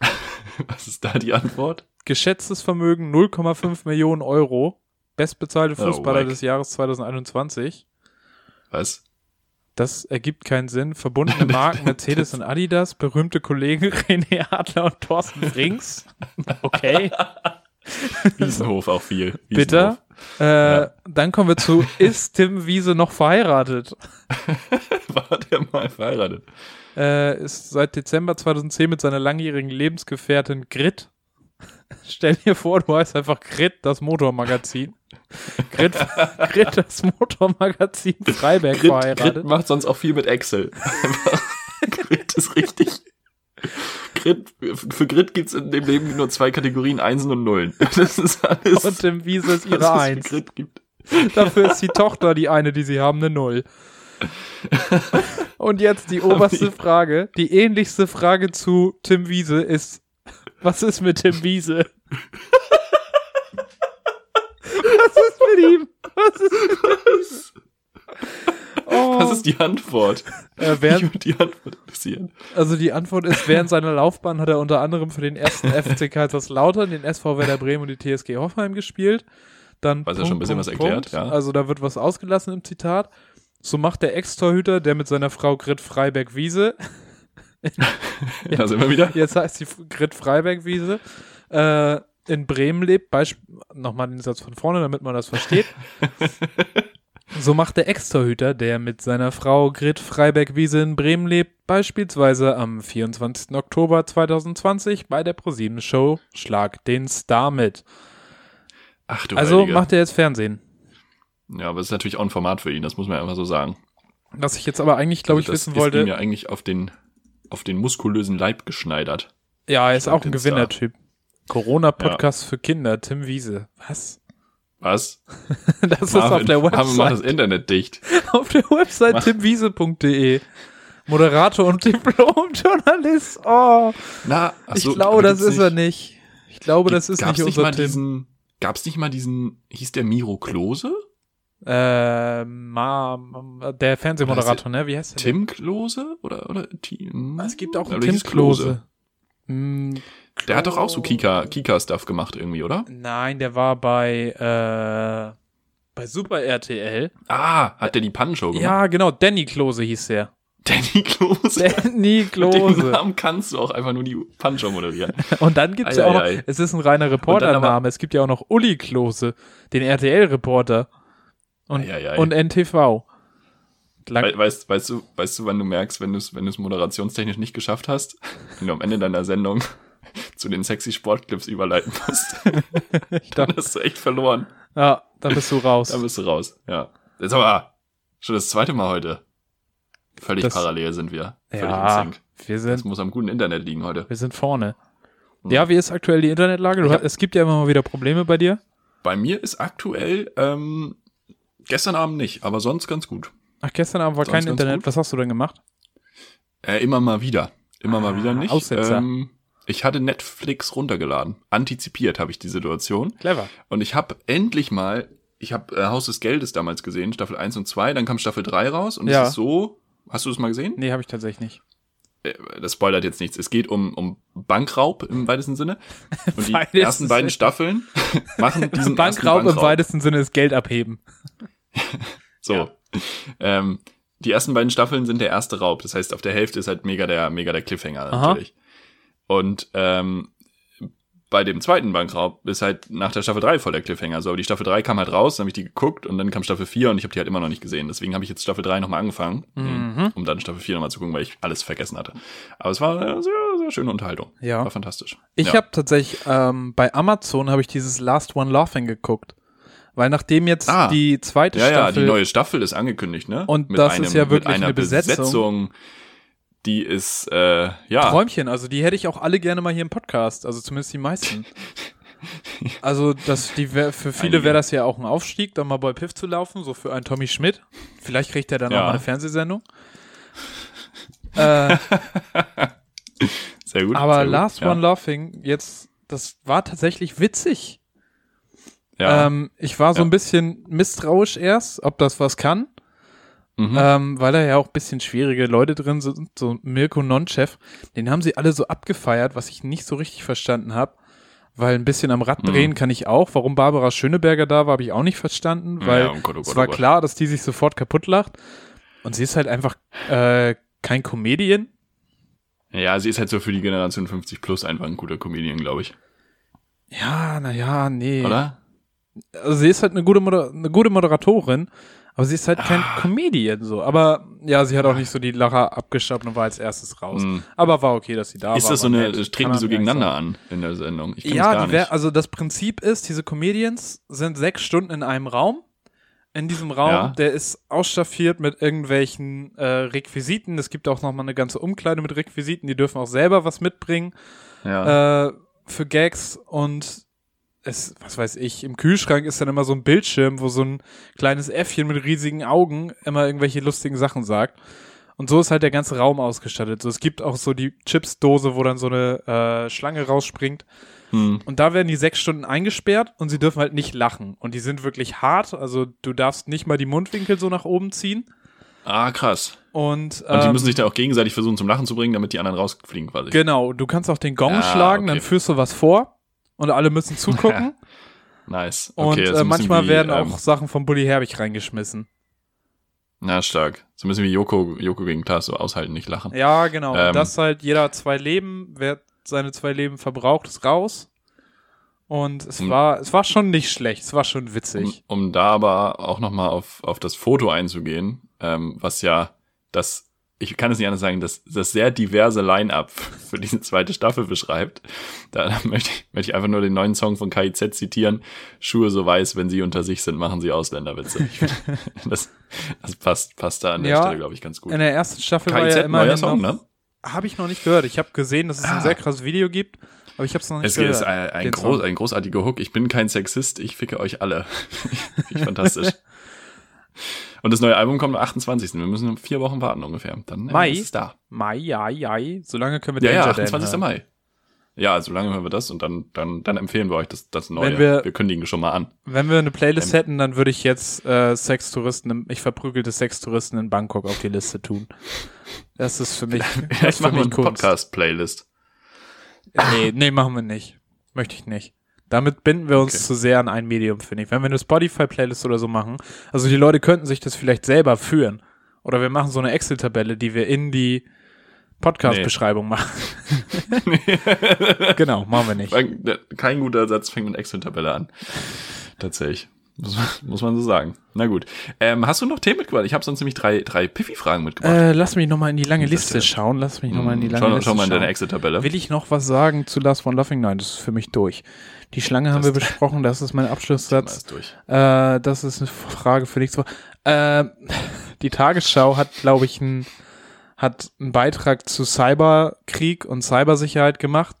Was ist da die Antwort? Geschätztes Vermögen 0,5 Millionen Euro. Bestbezahlte Oh, Fußballer wack. des Jahres 2021. Was? Das ergibt keinen Sinn. Verbundene Marken Mercedes und Adidas, berühmte Kollegen René Adler und Thorsten Frings. Okay, Wiesenhof auch viel. bitter. Wiesenhof. Äh, Dann kommen wir zu, ist Tim Wiese noch verheiratet? War der mal verheiratet? Äh, ist seit Dezember 2010 mit seiner langjährigen Lebensgefährtin Grit. Stell dir vor, du heißt einfach Grit, das Motormagazin. Grit, Grit das Motormagazin Freiberg Grit, verheiratet. Grit macht sonst auch viel mit Excel. Grit ist richtig. Grit, für Grit gibt's in dem Leben nur zwei Kategorien, Einsen und Nullen. Das ist alles. Und Tim Wiese ist ihre es Eins. Grit gibt. Dafür ist die Tochter die eine, die sie haben, eine Null. Und jetzt die oberste Frage. Die ähnlichste Frage zu Tim Wiese ist, was ist mit Tim Wiese? Was ist mit ihm? Was ist mit ihm? Oh, Was ist die Antwort? äh, Ich während, würde die Antwort interessieren. also die Antwort ist, während seiner Laufbahn hat er unter anderem für den ersten FC Kaiserslautern, den SV Werder Bremen und die TSG Hoffenheim gespielt. Dann Was ja schon ein bisschen was erklärt, ja. Also da wird was ausgelassen im Zitat. So macht der Ex-Torhüter, der mit seiner Frau Grit Freiberg-Wiese, Da sind wir wieder. jetzt heißt sie Grit Freiberg-Wiese, äh, in Bremen lebt. Beisp Nochmal den Satz von vorne, damit man das versteht. So macht der Ex-Torhüter, der mit seiner Frau Grit Freiberg-Wiese in Bremen lebt, beispielsweise am 24. Oktober 2020 bei der ProSieben-Show Schlag den Star mit. Ach du Also Heilige. macht er jetzt Fernsehen. Ja, aber es ist natürlich auch ein Format für ihn, das muss man einfach so sagen. Was ich jetzt aber eigentlich, glaube ich, Also das wissen ist wollte. ihm ja eigentlich auf den, auf den muskulösen Leib geschneidert. Ja, er ist Schlag auch ein. Gewinnertyp. Corona-Podcast für Kinder, Tim Wiese. Was? Was? Das ist auf der Marvin macht das Website. Internet dicht. Auf der Website timwiese.de. Moderator und Diplom-Journalist. Oh, Na, ach ich so, glaube, aber das ist er nicht. Ich glaube, das ist gab's nicht nicht unser mal Tim. diesen, Gab's nicht mal diesen, hieß der Miro Klose? Äh, Ma, der Fernsehmoderator, ne? Wie heißt der? Tim Klose? Oder, oder Tim? Es gibt auch einen Tim hieß Klose. Hm, Der hat doch auch so Kika, Kika-Stuff gemacht irgendwie, oder? Nein, der war bei, äh, bei Super RTL. Ah, hat der die Pannenshow gemacht? Ja, genau, Danny Klose hieß der. Danny Klose. Danny Mit dem Klose. Namen kannst du auch einfach nur die Pannenshow moderieren. Und dann gibt's ja Ei, auch noch, ei, ei. es ist ein reiner Reportername, es gibt ja auch noch Uli Klose, den RTL-Reporter. Und, Ei, ei, und NTV. We weißt, weißt du, weißt du, wann du merkst, wenn du es wenn du's moderationstechnisch nicht geschafft hast? Wenn du am Ende deiner Sendung zu den sexy Sportclips überleiten musst. Dann hast du echt verloren. ja, dann bist du raus. Dann bist du raus. Ja. Jetzt aber schon das zweite Mal heute. Völlig Das- parallel sind wir. Völlig ja, wir Das sind, muss am guten Internet liegen heute. wir sind vorne. Hm. Ja, wie ist aktuell die Internetlage? Du, hab- es gibt ja immer mal wieder Probleme bei dir. Bei mir ist aktuell ähm, gestern Abend nicht, aber sonst ganz gut. Ach, gestern Abend war Sonst kein Internet. gut. Was hast du denn gemacht? Äh, immer mal wieder. Immer mal Ah, wieder nicht. Aussetzer. Ähm, ich hatte Netflix runtergeladen. Antizipiert habe ich die Situation. Clever. Und ich habe endlich mal, ich habe äh, Haus des Geldes damals gesehen, Staffel 1 und 2, dann kam Staffel 3 raus und Ja. es ist so, hast du das mal gesehen? Nee, habe ich tatsächlich nicht. Äh, Das spoilert jetzt nichts. Es geht um, um Bankraub im weitesten Sinne. Und die ersten beiden. Staffeln machen diesen Bankraub ersten im weitesten Sinne ist Geld abheben. So. Ja. Ähm, die ersten beiden Staffeln sind der erste Raub. Das heißt, auf der Hälfte ist halt mega der, mega der Cliffhanger Aha. natürlich. Und ähm, bei dem zweiten Bankraub ist halt nach der Staffel 3 voll der Cliffhanger. So, aber die Staffel 3 kam halt raus, dann habe ich die geguckt und dann kam Staffel 4 und ich habe die halt immer noch nicht gesehen. Deswegen habe ich jetzt Staffel 3 nochmal angefangen, Mhm. um dann Staffel 4 nochmal zu gucken, weil ich alles vergessen hatte. Aber es war eine sehr, sehr schöne Unterhaltung. Ja. War fantastisch. Ich ja. habe tatsächlich ähm, bei Amazon habe ich dieses Last One Laughing geguckt, weil nachdem jetzt Ah. die zweite Ja, ja, Staffel die neue Staffel ist angekündigt, ne? Und das ist ja wirklich mit einer eine Besetzung. Besetzung, die ist, äh, ja. Träumchen, also die hätte ich auch alle gerne mal hier im Podcast, also zumindest die meisten. Also das, die wär, für viele wäre das ja auch ein Aufstieg, dann mal bei Piff zu laufen, so für einen Tommy Schmidt. Vielleicht kriegt er dann Ja. auch mal eine Fernsehsendung. äh, Sehr gut. aber sehr gut. Last ja. One Laughing, jetzt, das war tatsächlich witzig. Ja. Ähm, ich war so Ja. ein bisschen misstrauisch erst, ob das was kann. Mhm. ähm, weil da ja auch ein bisschen schwierige Leute drin sind, so Mirko Nonchef, den haben sie alle so abgefeiert, was ich nicht so richtig verstanden habe, weil ein bisschen am Rad Mhm. drehen kann ich auch. Warum Barbara Schöneberger da war, habe ich auch nicht verstanden, weil Ja, oh Gott, oh es Gott, war oh Gott. klar, dass die sich sofort kaputt lacht und sie ist halt einfach äh, kein Comedian. ja, sie ist halt so für die Generation 50 plus einfach ein guter Comedian, glaube ich. Ja, naja, nee. Oder? Also sie ist halt eine gute, Moder eine gute Moderatorin, aber sie ist halt kein Ah. Comedian so. Aber ja, sie hat auch nicht so die Lacher abgestaubt und war als erstes raus. Mm. Aber war okay, dass sie da ist war. das so eine, nett. treten die so gegeneinander an in der Sendung? Ich Ja, gar die wär, nicht. also das Prinzip ist, diese Comedians sind sechs Stunden in einem Raum. In diesem Raum, Ja. der ist ausstaffiert mit irgendwelchen äh, Requisiten. Es gibt auch noch mal eine ganze Umkleide mit Requisiten. Die dürfen auch selber was mitbringen ja. äh, für Gags und es, was weiß ich, im Kühlschrank ist dann immer so ein Bildschirm, wo so ein kleines Äffchen mit riesigen Augen immer irgendwelche lustigen Sachen sagt. Und so ist halt der ganze Raum ausgestattet. So, es gibt auch so die Chipsdose, wo dann so eine äh, Schlange rausspringt. hm. Und da werden die sechs Stunden eingesperrt und sie dürfen halt nicht lachen. Und die sind wirklich hart. Also du darfst nicht mal die Mundwinkel so nach oben ziehen. Ah, krass. Und, Und die ähm, müssen sich dann auch gegenseitig versuchen zum Lachen zu bringen, damit die anderen rausfliegen quasi. Genau, du kannst auch den Gong Ah, schlagen, dann okay. führst du was vor und alle müssen zugucken. Nice. Und Okay, ist äh, manchmal wie, werden ähm, auch Sachen von Bully Herbig reingeschmissen. Na, stark. So ein bisschen wie Joko, Joko gegen Klaas, so aushalten, nicht lachen. Ja, genau. Ähm. Und das halt jeder zwei Leben, wer seine zwei Leben verbraucht, ist raus. Und es Um- war, es war schon nicht schlecht, es war schon Um, witzig. um da aber auch nochmal auf, auf das Foto einzugehen, ähm, was ja das, ich kann es nicht anders sagen, das, das sehr diverse Line-Up für diese zweite Staffel beschreibt. Da, möchte, ich, möchte ich einfach nur den neuen Song von KIZ zitieren. Schuhe so weiß, wenn sie unter sich sind, machen sie Ausländerwitze. Ich das, das passt, passt da an der Ja. Stelle, glaube ich, ganz gut. In der ersten Staffel war KIZ, ja immerhin neuer Song, ne? Habe ich noch nicht gehört. Ich habe gesehen, dass es ein Ah. sehr krasses Video gibt, aber ich habe es noch nicht Es gehört. ist ein, ein, groß, ein großartiger Hook. Ich bin kein Sexist, ich ficke euch alle. Finde ich fantastisch. Und das neue Album kommt am 28. Wir müssen vier Wochen warten ungefähr. Dann Mai? ist es da. Mai, ja, ja. So lange können wir Ja, ja, Dan 28. hören. Mai. Ja, so lange hören wir das und dann, dann, dann empfehlen wir euch das, das Neue. Wenn wir- wir kündigen schon mal an. Wenn wir eine Playlist Ähm. hätten, dann würde ich jetzt äh, Sextouristen, ich verprügelte Sextouristen in Bangkok auf die Liste tun. Das ist für mich, Vielleicht machen wir eine. Podcast-Playlist. Nee, nee, machen wir nicht. Möchte ich nicht. Damit binden wir uns Okay. zu sehr an ein Medium, finde ich. Wenn wir eine Spotify-Playlist oder so machen, also die Leute könnten sich das vielleicht selber führen. Oder wir machen so eine Excel-Tabelle, die wir in die Podcast-Beschreibung machen. genau, machen wir nicht. Fang- Kein guter Satz fängt mit Excel-Tabelle an. Tatsächlich. Muss, man- muss man so sagen. Na gut. Ähm, hast du noch Themen mitgebracht? Ich habe sonst nämlich drei, drei Piffy-Fragen mitgebracht. Äh, lass mich nochmal in die lange Liste ist- schauen. Lass mich nochmal in die lange schau, Liste schau mal in deine Excel-Tabelle. Will ich noch was sagen zu Last One Laughing? Nein, das ist für mich durch. Die Schlange haben Das- wir besprochen, das ist mein Abschlusssatz. Äh, das ist eine Frage für nächste Woche. Äh, die Tagesschau hat, glaube ich, einen hat einen Beitrag zu Cyberkrieg und Cybersicherheit gemacht.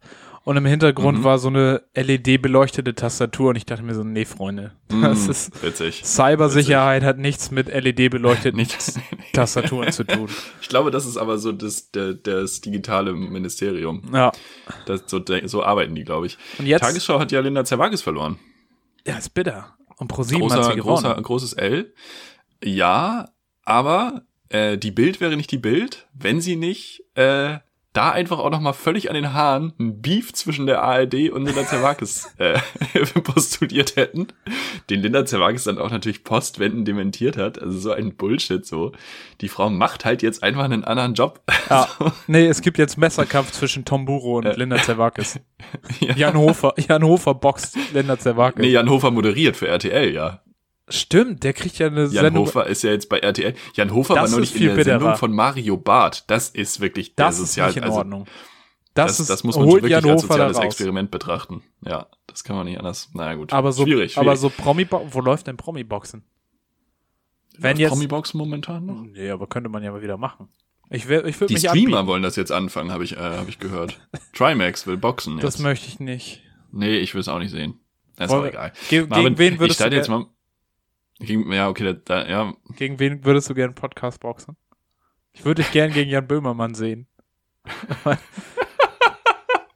Und im Hintergrund Mhm. war so eine LED-beleuchtete Tastatur und ich dachte mir so, nee, Freunde, das Mm, ist witzig. Cybersicherheit hat nichts mit LED-beleuchteten Tastaturen zu tun. ich glaube, das ist aber so das, der, das digitale Ministerium. Ja. Das, so, so arbeiten die, glaube ich. Und jetzt, Tagesschau hat ja Linda Zerwakis verloren. ja, ist bitter. Und ProSieben hat Großer, sie gewonnen. großer, großes L. Ja, aber äh, die Bild wäre nicht die Bild, wenn sie nicht äh, da einfach auch noch mal völlig an den Haaren ein Beef zwischen der ARD und Linda Zerwakis äh, postuliert hätten, den Linda Zerwakis dann auch natürlich postwendend dementiert hat. Also so ein Bullshit so. Die Frau macht halt jetzt einfach einen anderen Job. Ja. Nee, es gibt jetzt Messerkampf zwischen Tom Buro und Äh. Linda Zerwakis. Ja. Jan Hofer, Jan Hofer boxt Linda Zerwakis. Nee, Jan Hofer moderiert für RTL, ja. Stimmt, der kriegt ja eine Jan Sendung. Hofer ist ja jetzt bei RTL. Jan Hofer Das war ist neulich in der bitterer. Sendung von Mario Barth. Das ist wirklich der das ist Sozial... nicht in also, Ordnung. Das, Das, ist, das muss man wirklich Jan als Hofer soziales. Experiment betrachten. Ja, das kann man nicht anders. Naja, gut. Aber so, schwierig, schwierig. aber so Promi, wo läuft denn Promi-Boxen? Wenn Läuft jetzt, Promi-Box momentan noch? nee, aber könnte man ja mal wieder machen. Ich, wär- ich würde Die mich Streamer anbieten. wollen das jetzt anfangen, habe ich, äh, hab ich gehört. Trimax will boxen jetzt. Das möchte ich nicht. nee, ich will es auch nicht sehen. Das ist auch egal. Ge Marvin, gegen wen ich würdest du starte jetzt mal. Gegen, ja, okay, da, da, ja. gegen wen würdest du gerne Podcast boxen? Ich würde dich gern gegen Jan Böhmermann sehen.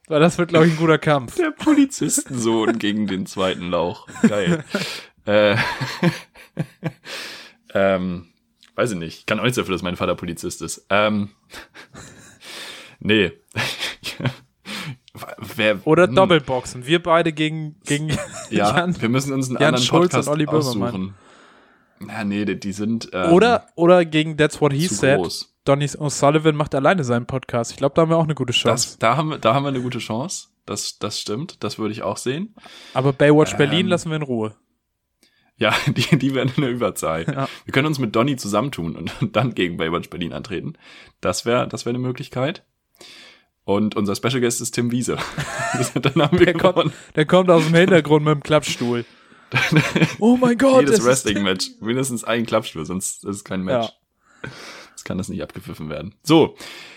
Weil das wird, glaube ich, ein guter Kampf. Der Polizistensohn gegen den zweiten Lauch. Geil. äh, ähm, weiß ich nicht. Ich kann auch nichts dafür, dass mein Vater Polizist ist. Ähm, nee. Wer, Oder hm, Doppelboxen. Wir beide gegen, gegen Ja, Jan. wir müssen uns einen Jan anderen Schulz Podcast und Olli Böhmermann. aussuchen. Ja, nee, die, die sind ähm, Oder, oder gegen That's What He Said. groß. Donny O'Sullivan macht alleine seinen Podcast. Ich glaube, da haben wir auch eine gute Chance. Das, da, haben wir, da haben wir eine gute Chance. Das, das stimmt. Das würde ich auch sehen. Aber Baywatch Ähm, Berlin lassen wir in Ruhe. Ja, die, die werden in der Überzahl. Ja. Wir können uns mit Donny zusammentun und dann gegen Baywatch Berlin antreten. Das wäre das wäre eine Möglichkeit. Und unser Special Guest ist Tim Wiese. dann haben wir Der kommt-. Der kommt aus dem Hintergrund mit dem Klappstuhl. oh mein Gott. Jedes Wrestling-Match. Mindestens ein Klappstuhl, sonst ist es kein Match. Ja. Das kann das nicht abgepfiffen werden. So,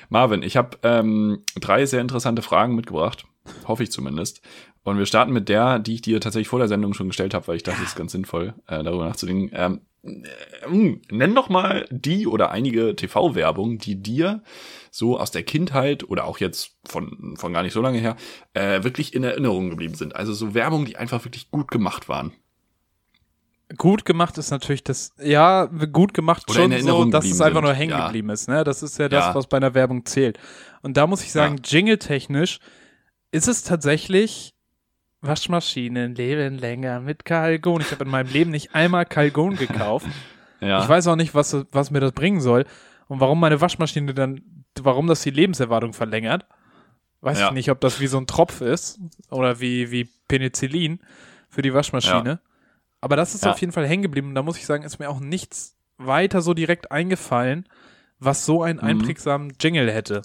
Marvin, ich habe ähm, drei sehr interessante Fragen mitgebracht. Hoffe ich zumindest. Und wir starten mit der, die ich dir tatsächlich vor der Sendung schon gestellt habe, weil ich dachte, es ist ganz sinnvoll, äh, darüber nachzudenken. Ähm, äh, nenn doch mal die oder einige TV-Werbung, die dir so aus der Kindheit oder auch jetzt von, von gar nicht so lange her äh, wirklich in Erinnerung geblieben sind. Also so Werbung, die einfach wirklich gut gemacht waren. Gut gemacht ist natürlich das, ja, gut gemacht Oder schon so, dass es einfach nur hängen ja. geblieben ist. Ne? Das ist ja das, Ja. was bei einer Werbung zählt. Und da muss ich sagen, jingle-technisch ist es tatsächlich Waschmaschinen leben länger mit Calgon. Ich habe in meinem Leben nicht einmal Calgon gekauft. Ja. Ich weiß auch nicht, was, was mir das bringen soll und warum meine Waschmaschine dann, warum das die Lebenserwartung verlängert. Weiß Ja. ich nicht, ob das wie so ein Tropf ist oder wie, wie Penicillin für die Waschmaschine. Aber das ist Ja. auf jeden Fall hängen geblieben. Und da muss ich sagen, ist mir auch nichts weiter so direkt eingefallen, was so einen Mhm. einprägsamen Jingle hätte.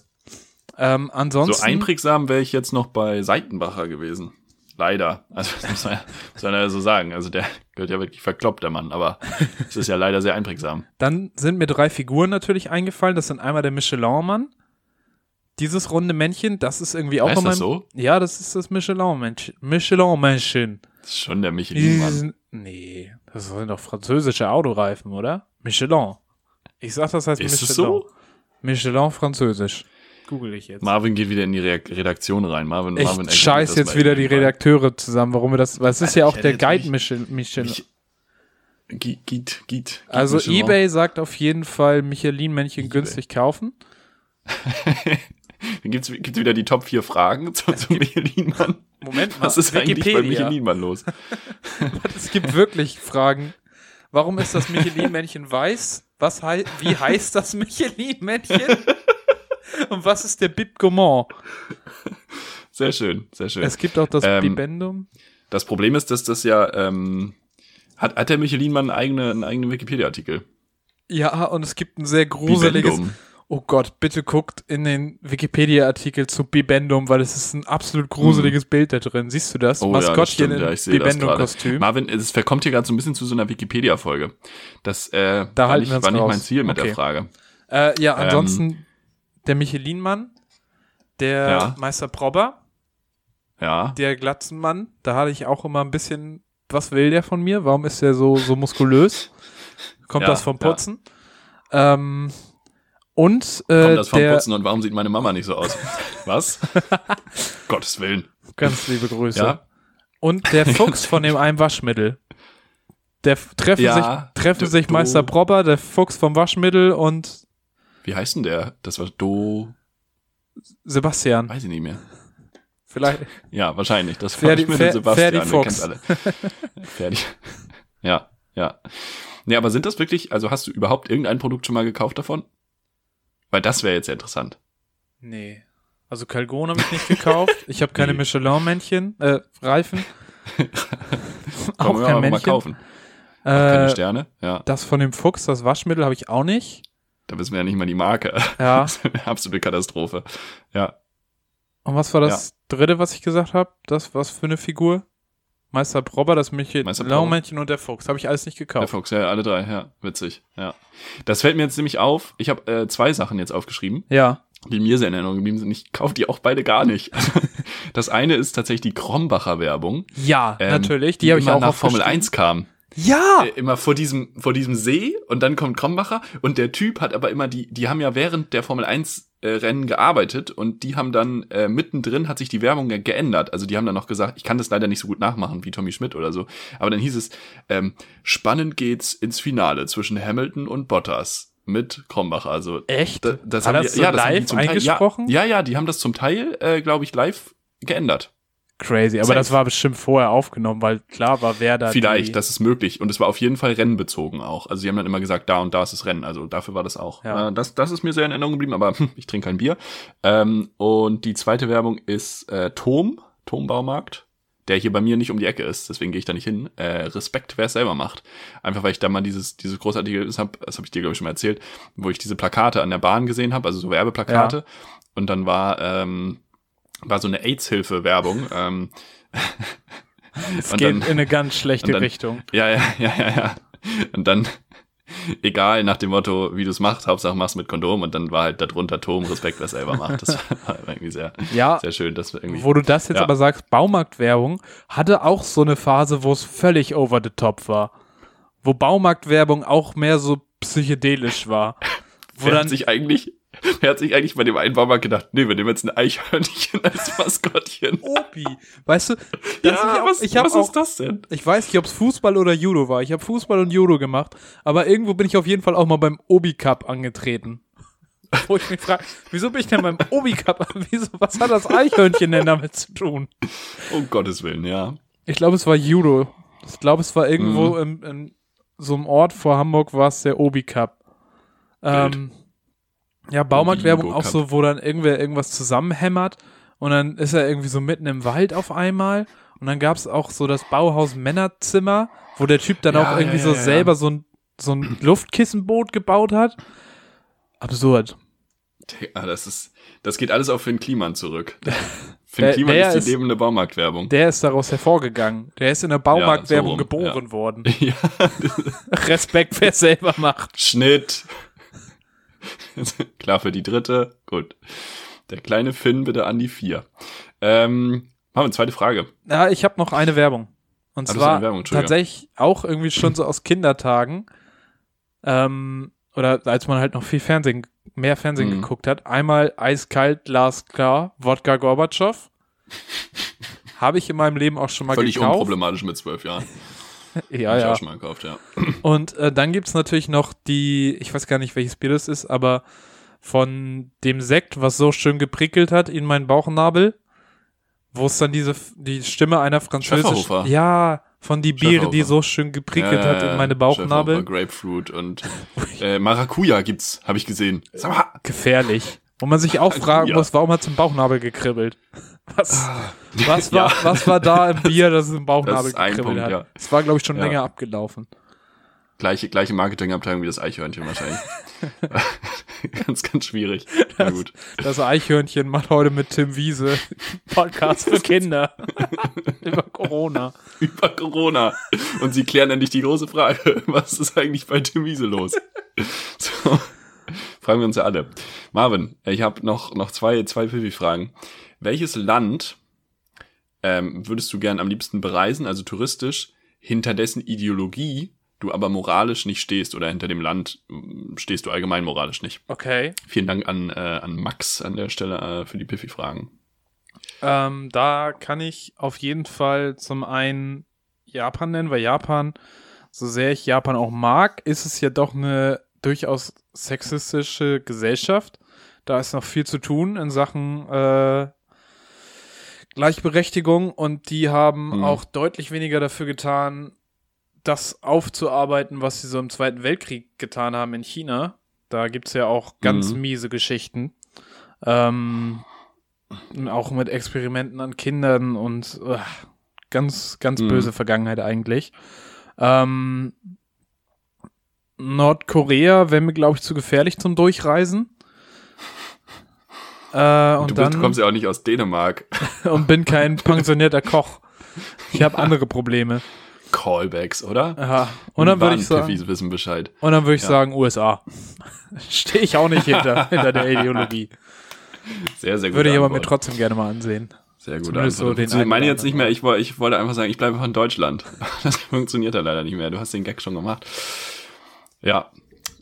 Ähm, ansonsten. So einprägsam wäre ich jetzt noch bei Seitenbacher gewesen. Leider. Also das muss man, ja- muss man ja so sagen. Also der gehört ja wirklich verkloppt, der Mann. Aber es ist ja leider sehr einprägsam. Dann sind mir drei Figuren natürlich eingefallen. Das sind einmal der Michelin-Mann. Dieses runde Männchen, das ist irgendwie auch Heißt in meinem. das so? Ja, das ist das Michelin-Männchen. Michelin-Männchen. Das ist schon der Michelin-Mann. Nee, das sind doch französische Autoreifen, oder? Michelin. Ich sag, das heißt Ist Michelin. es so? Michelin französisch. Google ich jetzt. Marvin geht wieder in die Re Redaktion rein. Marvin, Ich Marvin scheiß jetzt wieder die rein. Redakteure zusammen, warum wir das, weil es ist ja auch der Guide Michelin. Michelin. Ich- Geht, geht, geht. Also Michelin. eBay sagt auf jeden Fall Michelin-Männchen günstig kaufen. Dann gibt's, gibt's wieder die Top 4 Fragen zum, zum Michelin-Mann. Moment Was ist eigentlich bei Michelin-Mann los? Es gibt wirklich Fragen. Warum ist das Michelin-Männchen weiß? Was hei wie heißt das Michelin-Männchen? Und was ist der Bib Gourmand? Sehr schön, sehr schön. Es gibt auch das Ähm, Bibendum. Das Problem ist, dass das ja, ähm, hat, hat der Michelin-Mann einen eigenen, einen eigenen Wikipedia-Artikel? Ja, und es gibt ein sehr gruseliges. Bibendum. Oh Gott, bitte guckt in den Wikipedia-Artikel zu Bibendum, weil es ist ein absolut gruseliges Bild da drin. Siehst du das? Hm. Oh ja, das Maskottchen stimmt, ja. Bibendum-Kostüm. Marvin, es verkommt hier gerade so ein bisschen zu so einer Wikipedia-Folge. Das äh, Da war, nicht, war nicht mein Ziel mit Okay. der Frage. Äh, ja, Ähm, ansonsten der Michelin-Mann, der Ja. Meister Probber, Ja, der Glatzenmann, da hatte ich auch immer ein bisschen, was will der von mir? Warum ist der so, so muskulös? Kommt Ja, das vom. Putzen? Ähm, und äh, kommt das vom der, Putzen und warum sieht meine Mama nicht so aus? Was? Gottes Willen. ganz liebe Grüße. Ja, Und der Fuchs von dem einen Waschmittel. Der treffen Ja, sich, treffen sich Meister Probber, der Fuchs vom Waschmittel und wie heißt denn der? Das war Do, Sebastian. weiß ich nicht mehr. Vielleicht. Ja, wahrscheinlich. Das Ferdi- Fer- dem Sebastian, Ferdi Fuchs. alle. Ferdi. Ja, ja. Nee, aber sind das wirklich, also hast du überhaupt irgendein Produkt schon mal gekauft davon? Weil das wäre jetzt sehr interessant. Nee. Also Calgon habe ich nicht gekauft. Ich habe keine Nee. Michelin-Männchen, äh, Reifen. auch kein aber mal Männchen. kaufen. Keine Äh, Sterne, ja. das von dem Fuchs, das Waschmittel habe ich auch nicht. Da wissen wir ja nicht mal die Marke. Ja. Das ist eine absolute Katastrophe. Ja. Und was war das dritte, was ich gesagt habe? Das was für eine Figur? Meister Probber, das Meister Probber. Michelin-Männchen und der Fuchs. Habe ich alles nicht Der gekauft. Fuchs, ja, alle drei, ja, witzig, ja. Das fällt mir jetzt nämlich auf. Ich habe äh, zwei Sachen jetzt aufgeschrieben, Ja. die mir sehr in Erinnerung geblieben sind. Ich kaufe die auch beide gar nicht. das eine ist tatsächlich die Krombacher Werbung. Ja, ähm, natürlich. Die, habe ich auch nach Formel aufgeschrieben. 1 kam. Ja! Äh, immer vor diesem, vor diesem See und dann kommt Krombacher und der Typ hat aber immer die, die haben ja während der Formel 1 äh, Rennen gearbeitet und die haben dann äh, mittendrin hat sich die Werbung geändert. Also die haben dann noch gesagt, ich kann das leider nicht so gut nachmachen wie Tommy Schmidt oder so. Aber dann hieß es, ähm, spannend geht's ins Finale zwischen Hamilton und Bottas mit Krombacher. Also Echt? da, das War haben das die, so ja, das haben die live zum Teil, ja, ja, die haben das zum Teil, äh, glaube ich, live geändert. Crazy, aber Safe. das war bestimmt vorher aufgenommen, weil klar war, wer da. Vielleicht, das ist möglich. Und es war auf jeden Fall rennenbezogen auch. Also sie haben dann immer gesagt, da und da ist das Rennen. Also dafür war das auch. Ja. Äh, das, das ist mir sehr in Erinnerung geblieben, aber hm, ich trinke kein Bier. Ähm, und die zweite Werbung ist äh, Tom, Tom Baumarkt, der hier bei mir nicht um die Ecke ist, deswegen gehe ich da nicht hin. Äh, Respekt, wer es selber macht. Einfach weil ich da mal dieses, dieses großartige, das habe das hab ich dir, glaube ich, schon mal erzählt, wo ich diese Plakate an der Bahn gesehen habe, also so Werbeplakate. Und dann war, ähm, war so eine AIDS-Hilfe-Werbung. ähm, es geht dann- in eine ganz schlechte dann- Richtung. ja, ja, ja, ja, ja. Und dann, egal, nach dem Motto, wie du es machst, Hauptsache machst mit Kondom und dann war halt darunter Tom, Respekt, es selber macht. Das war irgendwie sehr, Ja, sehr schön, dass wir irgendwie. wo du das jetzt Ja. aber sagst, Baumarktwerbung hatte auch so eine Phase, wo es völlig over the top war. Wo Baumarktwerbung auch mehr so psychedelisch war. Wo dann, sich eigentlich, wer hat sich eigentlich bei dem einen Baumarkt gedacht, nee, wir nehmen jetzt ein Eichhörnchen als Maskottchen. Opi, weißt du, ja, ich, auch, was, ich, was auch, ist das denn? ich weiß nicht, ob es Fußball oder Judo war. Ich habe Fußball und Judo gemacht, aber irgendwo bin ich auf jeden Fall auch mal beim Obi Cup angetreten. Wo ich mich frage, wieso bin ich denn beim Obi Cup? Wieso, was hat das Eichhörnchen denn damit zu tun? Um Gottes Willen, ja. Ich glaube, es war Judo. Ich glaube, es war irgendwo Mhm. im, in so einem Ort vor Hamburg war es der Obi Cup. Ähm, ja, Baumarktwerbung auch so, wo dann irgendwer irgendwas zusammenhämmert und dann ist er irgendwie so mitten im Wald auf einmal und dann gab es auch so das Bauhaus Männerzimmer, wo der Typ dann Ja, auch irgendwie ja, so ja, selber so ein, so ein Luftkissenboot gebaut hat. Absurd. Ja, das ist, das geht alles auf Finn Kliman zurück. Der- Finn Kliman der ist die ist- lebende Baumarktwerbung. Der ist daraus hervorgegangen. Der ist in der Baumarktwerbung rum, geboren worden. Ja, Respekt, wer selber macht. Schnitt. Klar für die dritte. Gut. Der kleine Finn bitte an die vier. Ähm, machen wir eine zweite Frage. Ja, ich habe noch eine Werbung. Und Ah, zwar Werbung, tatsächlich auch irgendwie schon so aus Kindertagen. Ähm, oder als man halt noch viel Fernsehen, mehr Fernsehen Mhm. geguckt hat. Einmal eiskalt, glasklar, Wodka Gorbatschow. Habe ich in meinem Leben auch schon mal Völlig gekauft. unproblematisch mit zwölf Jahren. Ja, Hab ich ja. auch schon mal gekauft, ja. Und äh, dann gibt's natürlich noch die, ich weiß gar nicht, welches Bier das ist, aber von dem Sekt, was so schön geprickelt hat in meinen Bauchnabel, wo es dann diese die Stimme einer französischen, ja, von die Biere, die so schön geprickelt hat in meine Bauchnabel. Grapefruit und äh, Maracuja gibt's, habe ich gesehen. Gefährlich. Wo man sich auch fragen Ja. muss, warum hat es im Bauchnabel gekribbelt? Was, was, war, Ja. was war da im Bier, dass es im Bauchnabel Das ist ein gekribbelt Punkt, hat? ja. Es war, glaube ich, schon Ja. länger abgelaufen. gleiche, gleiche Marketingabteilung wie das Eichhörnchen wahrscheinlich. ganz, ganz schwierig. Na gut. Das Eichhörnchen macht heute mit Tim Wiese Podcast für Kinder über Corona. Über Corona. Und sie klären endlich die große Frage. Was ist eigentlich bei Tim Wiese los? So. Fragen wir uns ja alle. Marvin, ich habe noch, noch zwei, zwei Pipi-Fragen. Welches Land ähm, würdest du gern am liebsten bereisen, also touristisch, hinter dessen Ideologie du aber moralisch nicht stehst oder hinter dem Land mm, stehst du allgemein moralisch nicht? Okay. Vielen Dank an, äh, an Max an der Stelle äh, für die Piffy-Fragen. Ähm, da kann ich auf jeden Fall zum einen Japan nennen, weil Japan, so sehr ich Japan auch mag, ist es ja doch eine durchaus sexistische Gesellschaft. Da ist noch viel zu tun in Sachen äh, Gleichberechtigung und die haben Mhm. auch deutlich weniger dafür getan, das aufzuarbeiten, was sie so im Zweiten Weltkrieg getan haben in China. Da gibt's ja auch ganz Mhm. miese Geschichten. Ähm, auch mit Experimenten an Kindern und äh, ganz, ganz Mhm. böse Vergangenheit eigentlich. Ähm, Nordkorea wäre mir, glaube ich, zu gefährlich zum Durchreisen. Äh, und du, dann du kommst ja auch nicht aus Dänemark. und bin kein pensionierter Koch. Ich habe andere Probleme. Callbacks, oder? Ja. Und dann würde ich sagen, wissen Bescheid. und dann würde ich Ja. sagen USA. Stehe ich auch nicht hinter, hinter der Ideologie. Sehr, sehr gut. Würde ich aber mir trotzdem gerne mal ansehen. Sehr gut. so den ich meine jetzt nicht mehr, ich, ich wollte einfach sagen, ich bleibe von Deutschland. Das funktioniert ja leider nicht mehr. Du hast den Gag schon gemacht. Ja.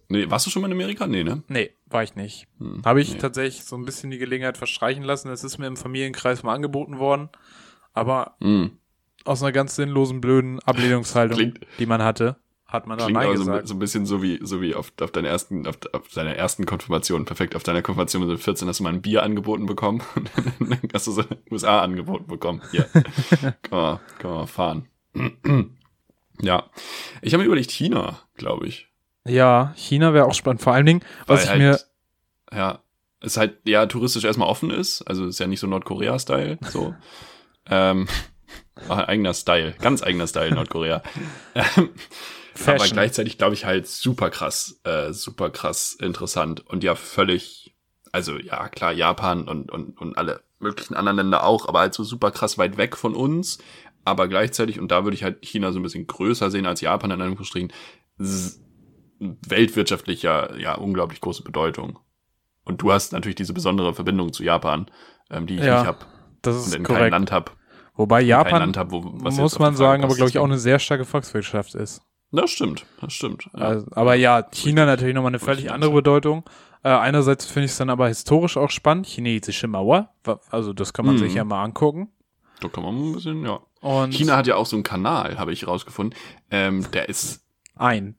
Nee, warst du schon mal in Amerika? Nee, ne? Nee, war ich nicht. Hm, Habe ich nee. tatsächlich so ein bisschen die Gelegenheit verstreichen lassen. Es ist mir im Familienkreis mal angeboten worden. Aber Hm. aus einer ganz sinnlosen, blöden Ablehnungshaltung, Klingt- die man hatte, hat man da Klingt Nein aber so, gesagt. so ein bisschen so wie, so wie auf, auf deiner ersten, auf, auf deiner ersten Konfirmation. Perfekt. Auf deiner Konfirmation mit 14 hast du mal ein Bier angeboten bekommen. Und dann hast du so USA angeboten bekommen. Hier. kann man, kann man fahren. ja. Ich habe mir überlegt, China, glaube ich. Ja, China wäre auch spannend. Vor allen Dingen, was ich Weil mir, halt, ja, es halt ja touristisch erstmal offen ist, also ist ja nicht so Nordkorea-Style, so. ähm, ah, eigener Style, ganz eigener Style Nordkorea. Ähm, aber gleichzeitig glaube ich halt super krass, äh, super krass interessant und ja völlig, also ja klar Japan und und und alle möglichen anderen Länder auch, aber halt so super krass weit weg von uns, aber gleichzeitig und da würde ich halt China so ein bisschen größer sehen als Japan in Anführungsstrichen. S- weltwirtschaftlich ja, unglaublich große Bedeutung. Und du hast natürlich diese besondere Verbindung zu Japan, ähm, die ich Ja, nicht habe das und ist in keinem korrekt. Land habe. Wobei Kein Japan, Land hab, wo, muss man sagen, aber glaube ich auch eine sehr starke Volkswirtschaft ist. Das stimmt, das stimmt. Ja. Also, aber ja, China natürlich nochmal eine völlig andere. Bedeutung. Äh, einerseits finde ich es dann aber historisch auch spannend. Chinesische Mauer, also das kann man Mhm. sich ja mal angucken. da kann man ein bisschen, ja. Und China hat ja auch so einen Kanal, habe ich rausgefunden. Ähm, der ist ein.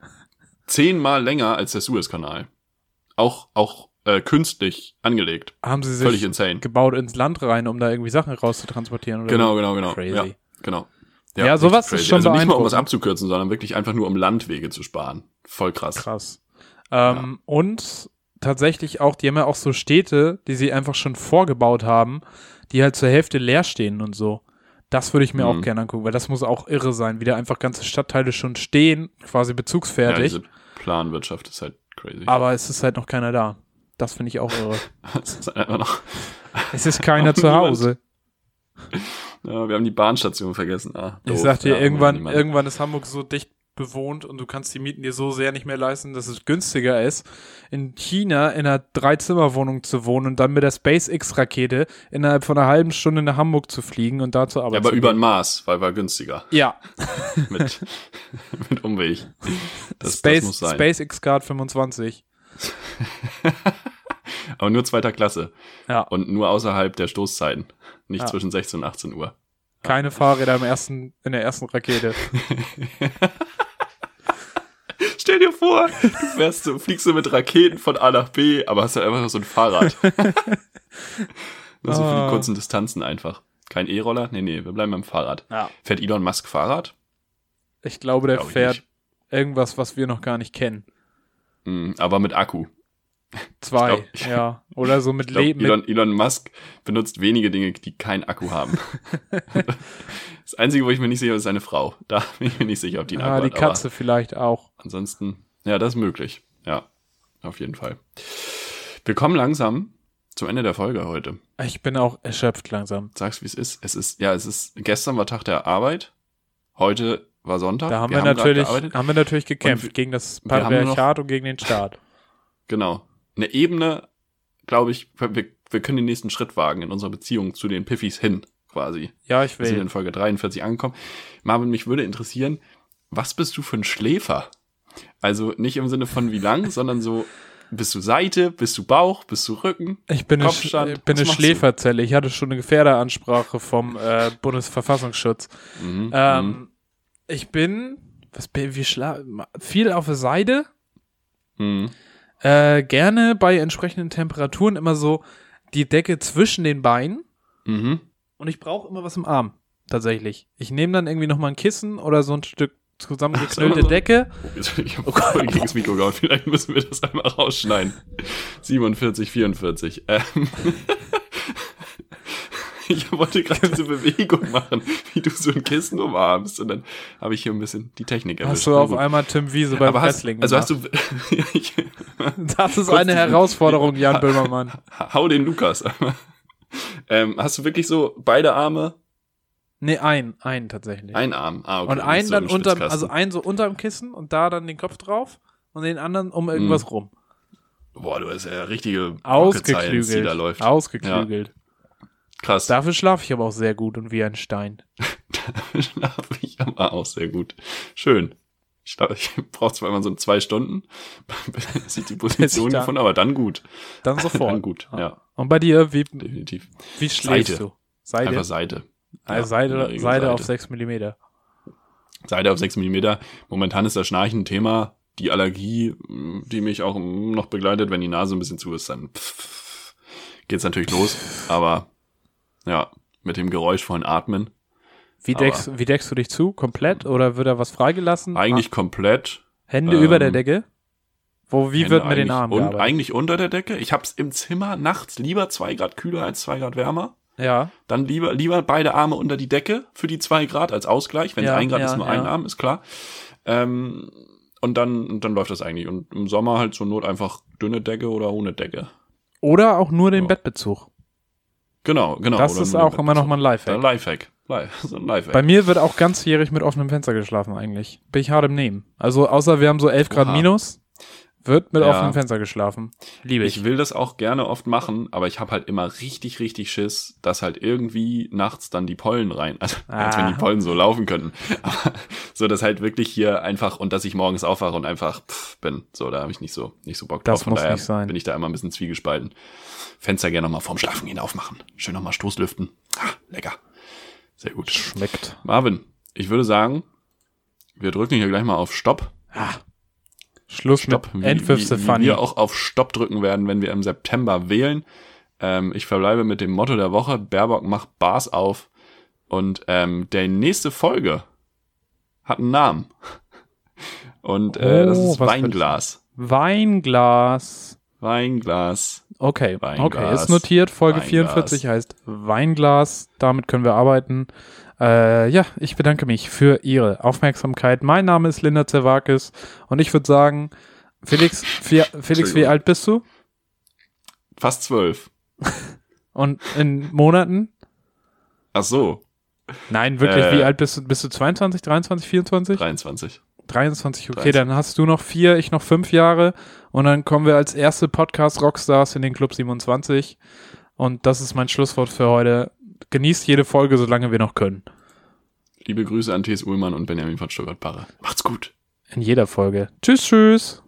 Zehnmal länger als der Suezkanal. Auch, auch äh, künstlich angelegt. Haben sie Völlig sich insane. gebaut ins Land rein, um da irgendwie Sachen rauszutransportieren? Oder Genau, genau, genau. Crazy. Ja, genau. Ja, richtig sowas ist crazy. schon Also nicht mal, um was abzukürzen, sondern wirklich einfach nur, um Landwege zu sparen. Voll krass. Krass. Ähm, Und tatsächlich auch, die haben ja auch so Städte, die sie einfach schon vorgebaut haben, die halt zur Hälfte leer stehen und so. Das würde ich mir Mhm. auch gerne angucken, weil das muss auch irre sein, wie da einfach ganze Stadtteile schon stehen, quasi Ja, bezugsfertig, diese Planwirtschaft ist halt crazy. aber es ist halt noch keiner da. Das finde ich auch irre. Es ist einfach noch, Es ist keiner zu. Hause. ja, wir haben die Bahnstation vergessen. Ah, Ich doof. sag dir, Ja, irgendwann, irgendwann ist Hamburg so dicht bewohnt und du kannst die Mieten dir so sehr nicht mehr leisten, dass es günstiger ist, in China in einer Dreizimmerwohnung zu wohnen und dann mit der SpaceX-Rakete innerhalb von einer halben Stunde nach Hamburg zu fliegen und da zur Arbeit Ja, aber zu über ein Maß, weil war günstiger. Ja, Mit, mit Umweg. Das, Space, das muss sein. SpaceX Card 25. Aber nur zweiter Klasse. Ja, Und nur außerhalb der Stoßzeiten. Nicht Ja. zwischen 16 und 18 Uhr. keine Fahrräder im ersten, in der ersten Rakete. Stell dir vor, du fährst so, fliegst so mit Raketen von A nach B, aber hast halt einfach nur so ein Fahrrad. Nur so für Ah. die kurzen Distanzen einfach. Kein E-Roller? Nee, nee, wir bleiben beim Fahrrad. Ja. Fährt Elon Musk Fahrrad? Ich glaube, der Glaub ich fährt irgendwas, was wir noch gar nicht kennen. Mm, aber mit Akku. Zwei, glaub, ja. Oder so mit Leben. Elon, Elon Musk benutzt wenige Dinge, die keinen Akku haben. das Einzige, wo ich mir nicht sicher bin, ist seine Frau. Da bin ich mir nicht sicher, ob die einen Ah, die. Katze vielleicht auch. Aber ansonsten, ja, das ist möglich. Ja, auf jeden Fall. Wir kommen langsam zum Ende der Folge heute. Ich bin auch erschöpft langsam. Sag's, wie es ist. Es ist, ja, es ist, gestern war Tag der Arbeit. Heute war Sonntag. Da haben wir, grad natürlich, haben wir natürlich gekämpft wir- gegen das wir Patriarchat und gegen den Staat. Genau. Eine Ebene, glaube ich, wir, wir können den nächsten Schritt wagen in unserer Beziehung zu den Piffis hin, quasi. Ja, ich Wir sind will. in Folge 43 angekommen. Marvin, mich würde interessieren, was bist du für ein Schläfer? Also nicht im Sinne von wie lang, sondern so, bist du Seite, bist du Bauch, bist du Rücken? Ich bin eine, Kopfstand, ich bin eine? Schläferzelle. Ich hatte schon eine Gefährderansprache vom äh, Bundesverfassungsschutz. Mhm, Ähm, ich bin, was bin wie schla viel auf der Seite. mhm. Äh, gerne bei entsprechenden Temperaturen immer so die Decke zwischen den Beinen. Mhm. Und ich brauche immer was im Arm. Tatsächlich. Ich nehme dann irgendwie noch mal ein Kissen oder so ein Stück zusammengeknüllte. Decke. Oh, jetzt- Ich habe voll gegen das Mikro gehauen. Vielleicht müssen wir das einmal rausschneiden. 47, 44. Ähm. Ich wollte gerade diese Bewegung machen, wie du so ein Kissen umarmst. Und dann habe ich hier ein bisschen die Technik erwischt. Hast du auf einmal Tim Wiese beim Aber hast, Wrestling also hast du, Das ist eine Herausforderung, Jan Böhmermann. hau den Lukas. Ähm, hast du wirklich so beide Arme, Nee, ein, ein tatsächlich. ein Arm? Ah, okay. und einen so dann unter, also einen so unterm Kissen und da dann den Kopf drauf und den anderen um irgendwas Mhm. rum. Boah, du hast ja richtige Science, die da Ausgeklügelt. läuft. Ausgeklügelt. Krass. Dafür schlafe ich aber auch sehr gut und wie ein Stein. schlafe ich aber auch sehr gut. Schön. Ich, ich brauche zwar immer so zwei Stunden, bis ich die Position gefunden aber dann gut. Dann sofort. Dann gut, ja, Und bei dir, wie, definitiv. wie schläfst Seite. du? Seite. Einfach Seite. also Ja, Seite, in der Regel Seite auf 6 Millimeter. Seite auf 6 mm. Momentan ist das Schnarchen ein Thema. Die Allergie, die mich auch noch begleitet, wenn die Nase ein bisschen zu ist, dann pff, geht's natürlich los. Aber ja, mit dem geräuschvollen Atmen. Wie deckst, wie deckst du dich zu? Komplett? Oder wird da was freigelassen? Eigentlich komplett. Ah, Hände ähm, über der Decke? Wo, wie Hände wird mit den Armen Und eigentlich unter der Decke. Ich hab's im Zimmer nachts lieber zwei Grad kühler als zwei Grad wärmer. Ja. Dann lieber, lieber beide Arme unter die Decke für die zwei Grad als Ausgleich. Wenn es Ja, ein Grad ja, ist, nur ja. ein Arm, ist klar. Ähm, und dann, dann läuft das eigentlich. Und im Sommer halt zur Not einfach dünne Decke oder ohne Decke. Oder auch nur den Ja. Bettbezug. Genau, genau. das ist auch immer noch mal ein. Lifehack. Ein Lifehack. So ein Lifehack. Bei mir wird auch ganzjährig mit offenem Fenster geschlafen eigentlich. Bin ich hart im Nehmen. Also außer wir haben so 11 Grad Oha. minus, wird mit Ja. offenem Fenster geschlafen. Liebe ich. Ich will das auch gerne oft machen, aber ich habe halt immer richtig, richtig Schiss, dass halt irgendwie nachts dann die Pollen rein, also als wenn die Ah. Pollen so laufen könnten. Aber so, dass halt wirklich hier einfach und dass ich morgens aufwache und einfach pff, bin. So, da habe ich nicht so nicht so Bock drauf. Das Von muss daher nicht sein. bin ich da immer ein bisschen zwiegespalten. Fenster gerne nochmal vorm Schlafengehen aufmachen. Schön nochmal Stoßlüften. Ah, lecker. Sehr gut. Schmeckt. Marvin, ich würde sagen, wir drücken hier gleich mal auf Stopp. Schluss Stopp, mit wie Funny. wir auch auf Stopp drücken werden, wenn wir im September wählen. Ähm, ich verbleibe mit dem Motto der Woche, Baerbock macht Bars auf. Und ähm, der nächste Folge hat einen Namen. Und äh, das Oh, ist was Weinglas. Weinglas. Weinglas. Okay, Weinglas. okay, ist notiert. Folge Weinglas. 44 heißt Weinglas. Damit können wir arbeiten. Äh, ja, ich bedanke mich für Ihre Aufmerksamkeit. Mein Name ist Linda Zerwakis und ich würde sagen, Felix, wie, Felix, wie alt bist du? Fast zwölf. Und in Monaten? Ach so, Nein, wirklich, Äh, wie alt bist du? Bist du 22, 23, 24? 23. 23, okay, 30. dann hast du noch vier, ich noch fünf Jahre und dann kommen wir als erste Podcast-Rockstars in den Club 27 und das ist mein Schlusswort für heute. Genießt jede Folge, solange wir noch können. Liebe Grüße an T.S. Ullmann und Benjamin von Stuttgart-Barre. Macht's gut. In jeder Folge. Tschüss, tschüss.